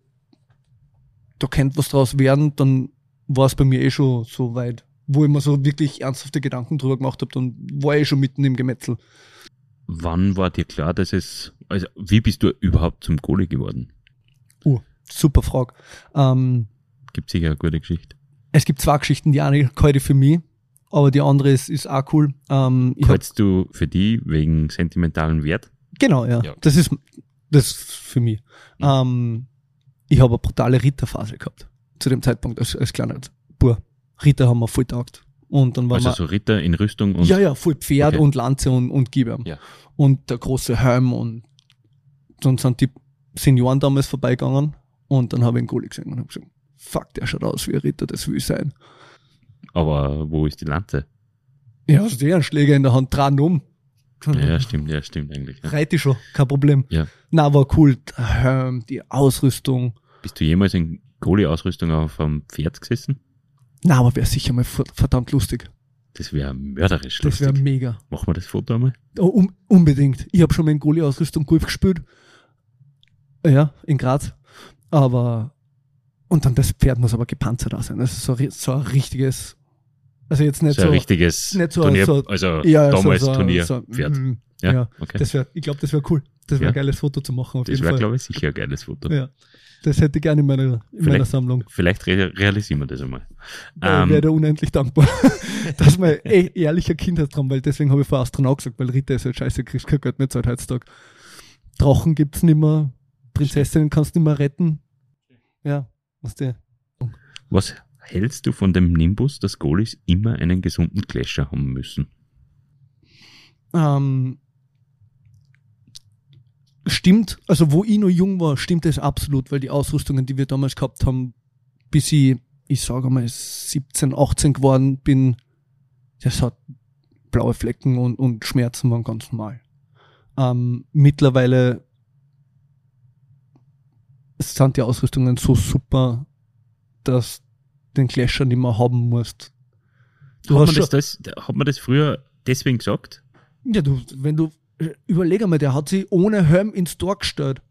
da könnte was draus werden, dann war es bei mir eh schon so weit. Wo ich mir so wirklich ernsthafte Gedanken drüber gemacht habe, dann war ich eh schon mitten im Gemetzel. Wann war dir klar, dass es, also wie bist du überhaupt zum Goalie geworden? Super Frage. Ähm, Gibt sicher eine gute Geschichte. es gibt zwei Geschichten, die eine kalte für mich, aber die andere ist, ist auch cool. Ähm, Hältst du für die wegen sentimentalen Wert? genau, ja. Ja. Das ist das ist für mich. Mhm. Ähm, ich habe eine brutale Ritterphase gehabt. Zu dem Zeitpunkt als, als kleiner Bur. Ritter haben wir voll taugt. Und dann war Also wir, so Ritter in Rüstung und ja, ja, voll Pferd Okay. und Lanze und, und Gibern. Ja. Und der große Helm und dann sind die Senioren damals vorbeigegangen und dann habe ich einen Goalie gesehen und habe gesagt, fuck, der schaut aus wie ein Ritter, das will ich sein. aber wo ist die Lanze? Ja, hast eh einen Schläger in der Hand, dran um. Ja, stimmt, ja, stimmt eigentlich. Ja. Reite schon, kein Problem. Ja. Na, war cool. Helm, die Ausrüstung. Bist du jemals in Goalie-Ausrüstung auf einem Pferd gesessen? Na, aber wäre sicher mal ver- verdammt lustig. Das wäre mörderisch Das wäre lustig. mega. Machen wir das Foto einmal? Oh, um, unbedingt. Ich habe schon mal in Goalie-Ausrüstung Golf gespielt. Ja, in Graz. Aber, und dann das Pferd muss aber gepanzert auch sein. Das ist so, so ein richtiges, also jetzt nicht so so. ein richtiges nicht so- Turnier, so- also ja, damals so, Turnierpferd. So, mm, ja, ja. okay. Das wär, ich glaube, das wäre cool. Das wäre Ja. ein geiles Foto zu machen. Auf Das wäre, glaube ich, sicher ein geiles Foto. Ja. Das hätte ich gerne in meiner, in meiner Sammlung. Vielleicht re realisieren wir das einmal. Da Ähm, wäre der unendlich dankbar, dass mein eh, ehrlicher Kindheitstraum, weil deswegen habe ich vor Astronaut gesagt, weil Ritter ist halt scheiße, kriegst kein Geld mehr Zeit heutzutage. Drachen gibt's nimmer, Prinzessinnen kannst nimmer retten. Ja, was der. was hältst du von dem Nimbus, dass Goalies immer einen gesunden Clasher haben müssen? Ähm, stimmt, also wo ich noch jung war, stimmt das absolut, weil die Ausrüstungen, die wir damals gehabt haben, bis ich, ich sage mal, 17, 18 geworden bin, das hat blaue Flecken und, und Schmerzen waren ganz normal. Ähm, mittlerweile sind die Ausrüstungen so super, dass den Clasher nicht mehr haben musst. Du hat, man das, das, hat man das früher deswegen gesagt? ja, du, wenn du, äh, überleg einmal, der hat sich ohne Helm ins Tor gestellt.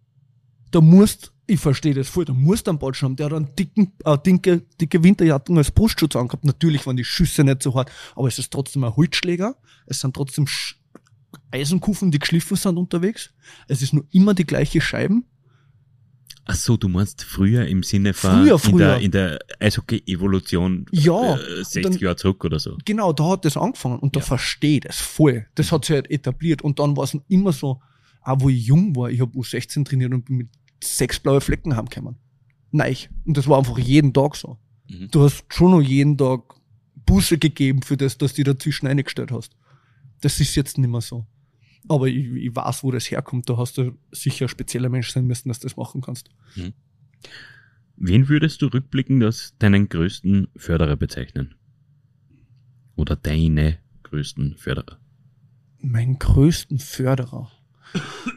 Da musst, ich verstehe das voll, da musst du einen Ball haben. Der hat einen dicken, äh, dicke, dicke Winterjacke als Brustschutz angehabt. Natürlich waren die Schüsse nicht so hart, aber es ist trotzdem ein Holzschläger. Es sind trotzdem Sch Eisenkufen, die geschliffen sind unterwegs. Es ist nur immer die gleiche Scheiben. Ach so, du meinst früher im Sinne von Früher, in früher. der, in der Eishockey-Evolution Ja, äh, 60 dann- Jahre zurück oder so. Genau, da hat das angefangen und da Ja. verstehe ich das voll. Das hat sich halt etabliert und dann war es immer so, auch wo ich jung war, ich habe U16 trainiert und bin mit sechs blaue Flecken heimgekommen. Nein. Und das war einfach jeden Tag so. Mhm. Du hast schon noch jeden Tag Buße gegeben für das, dass du dich dazwischen eingestellt hast. Das ist jetzt nicht mehr so. Aber ich, ich weiß, wo das herkommt. Da hast du sicher ein spezieller Mensch sein müssen, dass du das machen kannst. Wen würdest du rückblickend als deinen größten Förderer bezeichnen? Oder deine größten Förderer? Mein größten Förderer.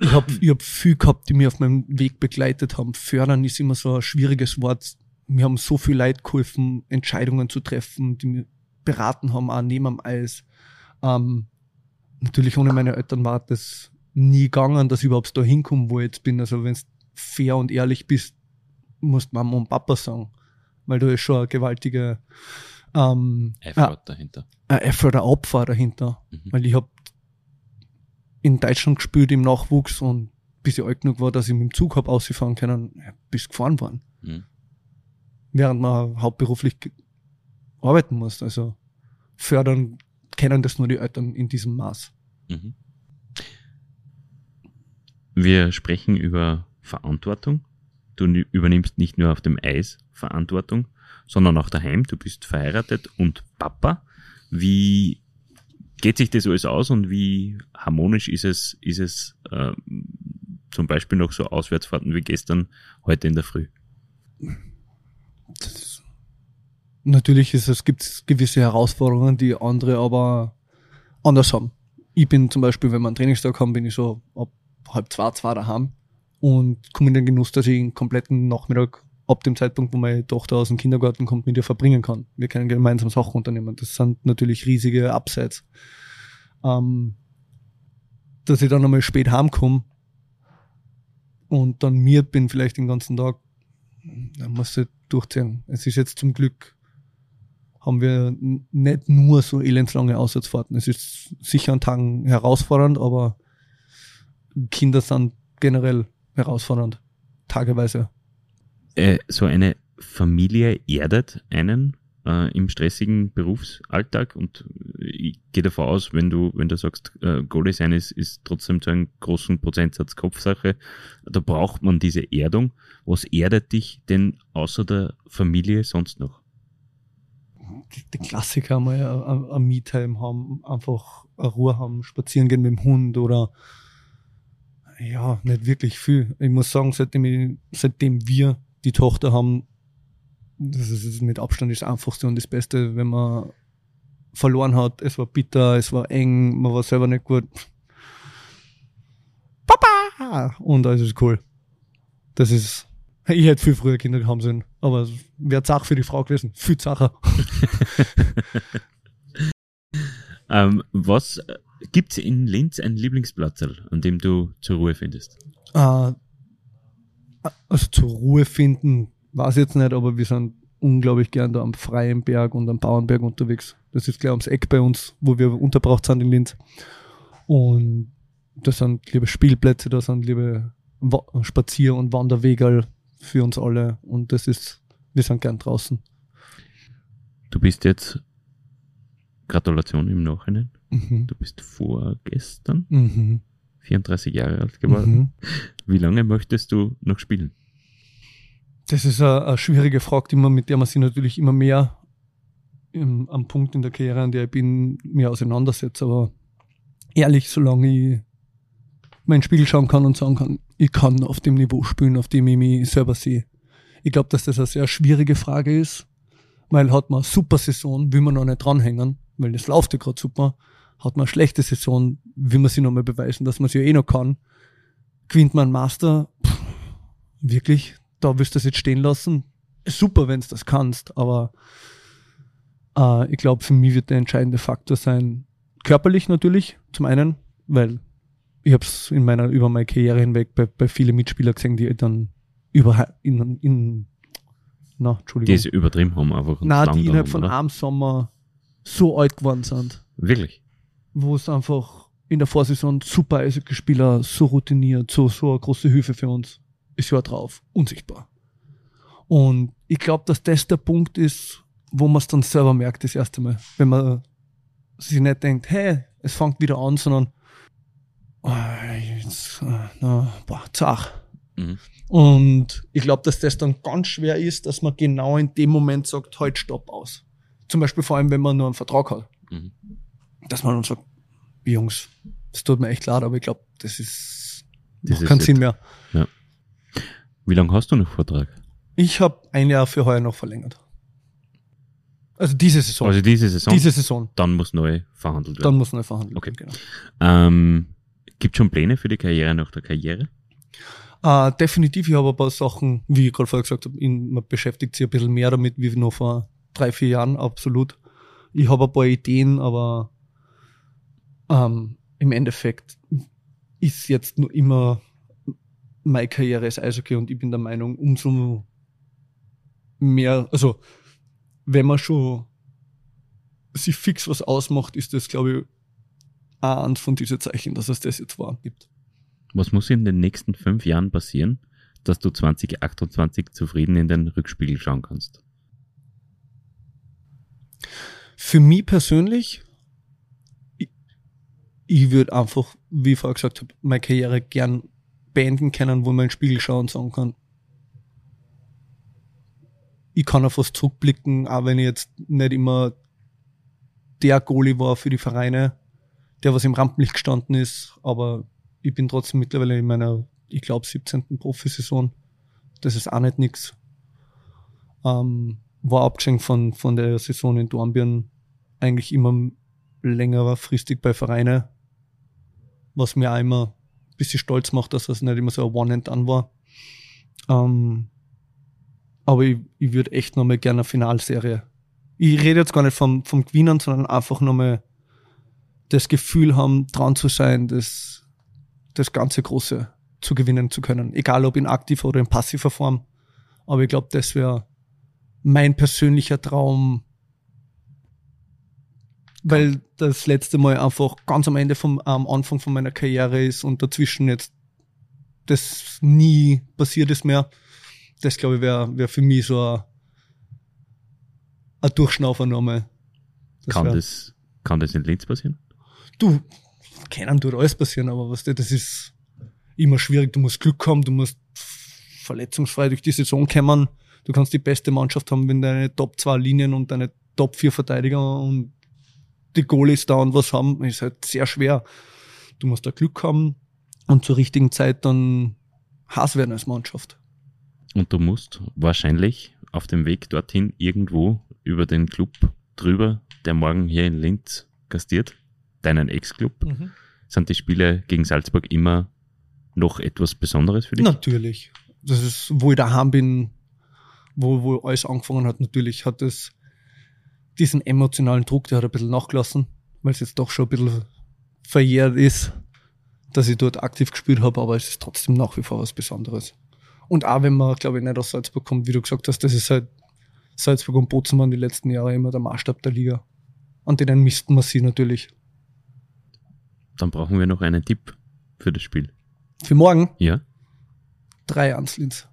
Ich habe ich hab viel gehabt, die mir auf meinem Weg begleitet haben. Fördern ist immer so ein schwieriges Wort. Mir haben so viel Leid geholfen, Entscheidungen zu treffen, die mir beraten haben, auch neben am Eis. Ähm, natürlich ohne meine Eltern war das nie gegangen, dass ich überhaupt da hinkomme, wo ich jetzt bin. Also wenn du fair und ehrlich bist, musst Mama und Papa sagen. Weil da ist schon eine gewaltige ähm, Effort dahinter. ein Effort, ein Opfer dahinter. Mhm. Weil ich habe in Deutschland gespielt im Nachwuchs und bis ich alt genug war, dass ich mit dem Zug hab ausfahren können, bis gefahren worden. Mhm. Während man hauptberuflich arbeiten muss. Also fördern kennen das nur die Eltern in diesem Maß. Mhm. Wir sprechen über Verantwortung. Du ni- übernimmst nicht nur auf dem Eis Verantwortung, sondern auch daheim. Du bist verheiratet und Papa. Wie geht sich das alles aus und wie harmonisch ist es, ist es äh, zum Beispiel noch so Auswärtsfahrten wie gestern, heute in der Früh? Natürlich ist es, gibt gewisse Herausforderungen, die andere aber anders haben. Ich bin zum Beispiel, wenn wir einen Trainingstag haben, bin ich so ab halb zwei, zwei daheim und komme in den Genuss, dass ich einen kompletten Nachmittag ab dem Zeitpunkt, wo meine Tochter aus dem Kindergarten kommt, mit ihr verbringen kann. Wir können gemeinsam Sachen unternehmen. Das sind natürlich riesige Upsides. Ähm, dass ich dann einmal spät heimkomme und dann mir bin vielleicht den ganzen Tag, dann muss ich durchziehen. Es ist jetzt zum Glück, haben wir nicht nur so elendslange Auswärtsfahrten. Es ist sicher an Tagen herausfordernd, aber Kinder sind generell herausfordernd. Tageweise äh, so eine Familie erdet einen äh, im stressigen Berufsalltag und ich gehe davon aus, wenn du, wenn du sagst, äh, Goalie sein ist, ist trotzdem zu einem großen Prozentsatz Kopfsache, da braucht man diese Erdung. Was erdet dich denn außer der Familie sonst noch? Die Klassiker mal ein Me-Time haben, einfach eine Ruhe haben, spazieren gehen mit dem Hund oder ja, nicht wirklich viel. Ich muss sagen, seitdem, ich, seitdem wir die Tochter haben, das ist mit Abstand das Einfachste und das Beste, wenn man verloren hat, es war bitter, es war eng, man war selber nicht gut. Papa! Und alles ist cool. Das ist, ich hätte viel früher Kinder haben sollen, aber wäre Zach für die Frau gewesen. Viel Zacher. ähm, was gibt's in Linz einen Lieblingsplatz, an dem du zur Ruhe findest? Uh, also zur Ruhe finden, weiß ich jetzt nicht, aber wir sind unglaublich gern da am Freien Berg und am Bauernberg unterwegs. Das ist gleich ums Eck bei uns, wo wir unterbraucht sind in Linz. Und da sind liebe Spielplätze, da sind liebe Spazier- und Wanderwege für uns alle. Und das ist, wir sind gern draußen. Du bist jetzt, Gratulation im Nachhinein. Mhm. Du bist vorgestern mhm. 34 Jahre alt geworden. Mhm. Wie lange möchtest du noch spielen? Das ist eine, eine schwierige Frage, die man, mit der man sich natürlich immer mehr im, am Punkt in der Karriere, an der ich bin, mir auseinandersetzt. Aber ehrlich, solange ich meinen Spiegel schauen kann und sagen kann, ich kann auf dem Niveau spielen, auf dem ich mich selber sehe. Ich glaube, dass das eine sehr schwierige Frage ist, weil hat man eine super Saison, will man noch nicht dranhängen, weil das läuft ja gerade super hat man eine schlechte Saison, will man sich nochmal beweisen, dass man es ja eh noch kann. Gewinnt man Master, pff, wirklich, da wirst du das jetzt stehen lassen. Super, wenn du das kannst, aber äh, ich glaube, für mich wird der entscheidende Faktor sein, körperlich natürlich, zum einen, weil ich habe es in meiner, über meine Karriere hinweg bei, bei vielen Mitspielern gesehen, die dann über, in, in na, Entschuldigung. Die sie übertrieben haben einfach. Nein, die innerhalb von einem Sommer so alt geworden sind. Wirklich? wo es einfach in der Vorsaison super Eishockey-Spieler, so routiniert, so, so eine große Hilfe für uns. Ist ja drauf, unsichtbar. Und ich glaube, dass das der Punkt ist, wo man es dann selber merkt, das erste Mal. Wenn man sich nicht denkt, hey, es fängt wieder an, sondern jetzt, na, boah, zach. Mhm. Und ich glaube, dass das dann ganz schwer ist, dass man genau in dem Moment sagt, halt stopp aus. Zum Beispiel vor allem, wenn man nur einen Vertrag hat. Mhm dass man uns sagt, Jungs, es tut mir echt leid, aber ich glaube, das ist das kein Sinn mehr. Ja. Wie lange hast du noch Vertrag? Ich habe ein Jahr für heuer noch verlängert. Also diese Saison. Also diese Saison? Diese Saison. Dann muss neu verhandelt werden. Dann muss neu verhandelt okay. werden, genau. Ähm, Gibt schon Pläne für die Karriere nach der Karriere? Uh, definitiv, ich habe ein paar Sachen, wie ich gerade vorher gesagt habe, man beschäftigt sich ein bisschen mehr damit, wie noch vor drei, vier Jahren, absolut. Ich habe ein paar Ideen, aber ähm, im Endeffekt ist jetzt nur immer meine Karriere als Eishockey und ich bin der Meinung, umso mehr, also wenn man schon sich fix was ausmacht, ist das, glaube ich, auch eins von diesen Zeichen, dass es das jetzt war gibt. Was muss in den nächsten fünf Jahren passieren, dass du 2028 zufrieden in den Rückspiegel schauen kannst? Für mich persönlich ich würde einfach, wie ich vorher gesagt habe, meine Karriere gern beenden können, wo man in den Spiegel schauen und sagen kann, ich kann auf was zurückblicken, auch wenn ich jetzt nicht immer der Goalie war für die Vereine, der was im Rampenlicht gestanden ist, aber ich bin trotzdem mittlerweile in meiner, ich glaube, 17. Profisaison. Das ist auch nicht nix. Ähm, war abgeschenkt von, von der Saison in Dornbirn eigentlich immer längerfristig bei Vereine, was mir auch immer ein bisschen stolz macht, dass das nicht immer so ein One-and-Done war. Ähm, aber ich, ich würde echt nochmal gerne eine Finalserie. Ich rede jetzt gar nicht vom, vom Gewinnen, sondern einfach nochmal das Gefühl haben, dran zu sein, das, das ganze Große zu gewinnen zu können. Egal ob in aktiver oder in passiver Form. Aber ich glaube, das wäre mein persönlicher Traum, weil das letzte Mal einfach ganz am Ende vom am Anfang von meiner Karriere ist und dazwischen jetzt das nie passiert ist mehr. Das glaube ich wäre wär für mich so ein, ein Durchschnaufer nochmal. Kann, das, kann das in Linz passieren? Du, keinem tut alles passieren, aber was das ist immer schwierig. Du musst Glück haben, du musst verletzungsfrei durch die Saison kommen. Du kannst die beste Mannschaft haben, wenn deine Top 2 Linien und deine Top 4 Verteidiger und die Goalies da und was haben, ist halt sehr schwer. Du musst da Glück haben und zur richtigen Zeit dann Hass werden als Mannschaft. Und du musst wahrscheinlich auf dem Weg dorthin irgendwo über den Club drüber, der morgen hier in Linz gastiert, deinen Ex-Club. Mhm. Sind die Spiele gegen Salzburg immer noch etwas Besonderes für dich? Natürlich. Das ist, wo ich daheim bin, wo, wo alles angefangen hat, natürlich hat es diesen emotionalen Druck, der hat ein bisschen nachgelassen, weil es jetzt doch schon ein bisschen verjährt ist, dass ich dort aktiv gespielt habe, aber es ist trotzdem nach wie vor was Besonderes. Und auch wenn man, glaube ich, nicht aus Salzburg kommt, wie du gesagt hast, das ist halt Salzburg und Bozen waren die letzten Jahre immer der Maßstab der Liga. An denen missten wir sie natürlich. Dann brauchen wir noch einen Tipp für das Spiel. Für morgen? Ja. Drei Anslins.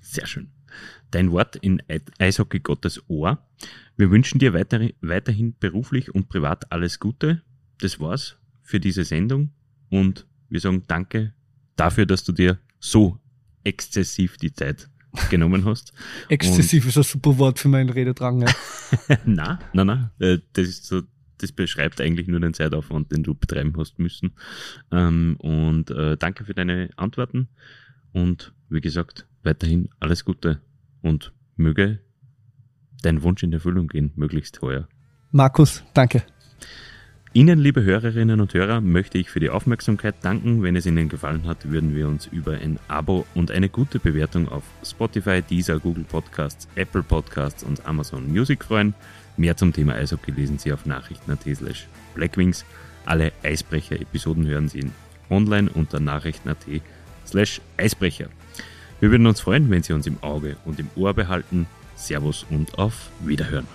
Sehr schön. Dein Wort in Eishockey Gottes Ohr. Wir wünschen dir weiter, weiterhin beruflich und privat alles Gute. Das war's für diese Sendung und wir sagen Danke dafür, dass du dir so exzessiv die Zeit genommen hast. exzessiv und ist ein super Wort für meinen Rededrang. Ja. na, na, na. Äh, das ist so, das beschreibt eigentlich nur den Zeitaufwand, den du betreiben hast müssen. Ähm, und äh, danke für deine Antworten und wie gesagt, weiterhin alles Gute und möge dein Wunsch in Erfüllung gehen, möglichst heuer. Markus, danke. Ihnen, liebe Hörerinnen und Hörer, möchte ich für die Aufmerksamkeit danken. Wenn es Ihnen gefallen hat, würden wir uns über ein Abo und eine gute Bewertung auf Spotify, Deezer, Google Podcasts, Apple Podcasts und Amazon Music freuen. Mehr zum Thema Eishockey lesen Sie auf nachrichten.at slash blackwings. Alle Eisbrecher-Episoden hören Sie online unter nachrichten.at slash Eisbrecher. Wir würden uns freuen, wenn Sie uns im Auge und im Ohr behalten. Servus und auf Wiederhören.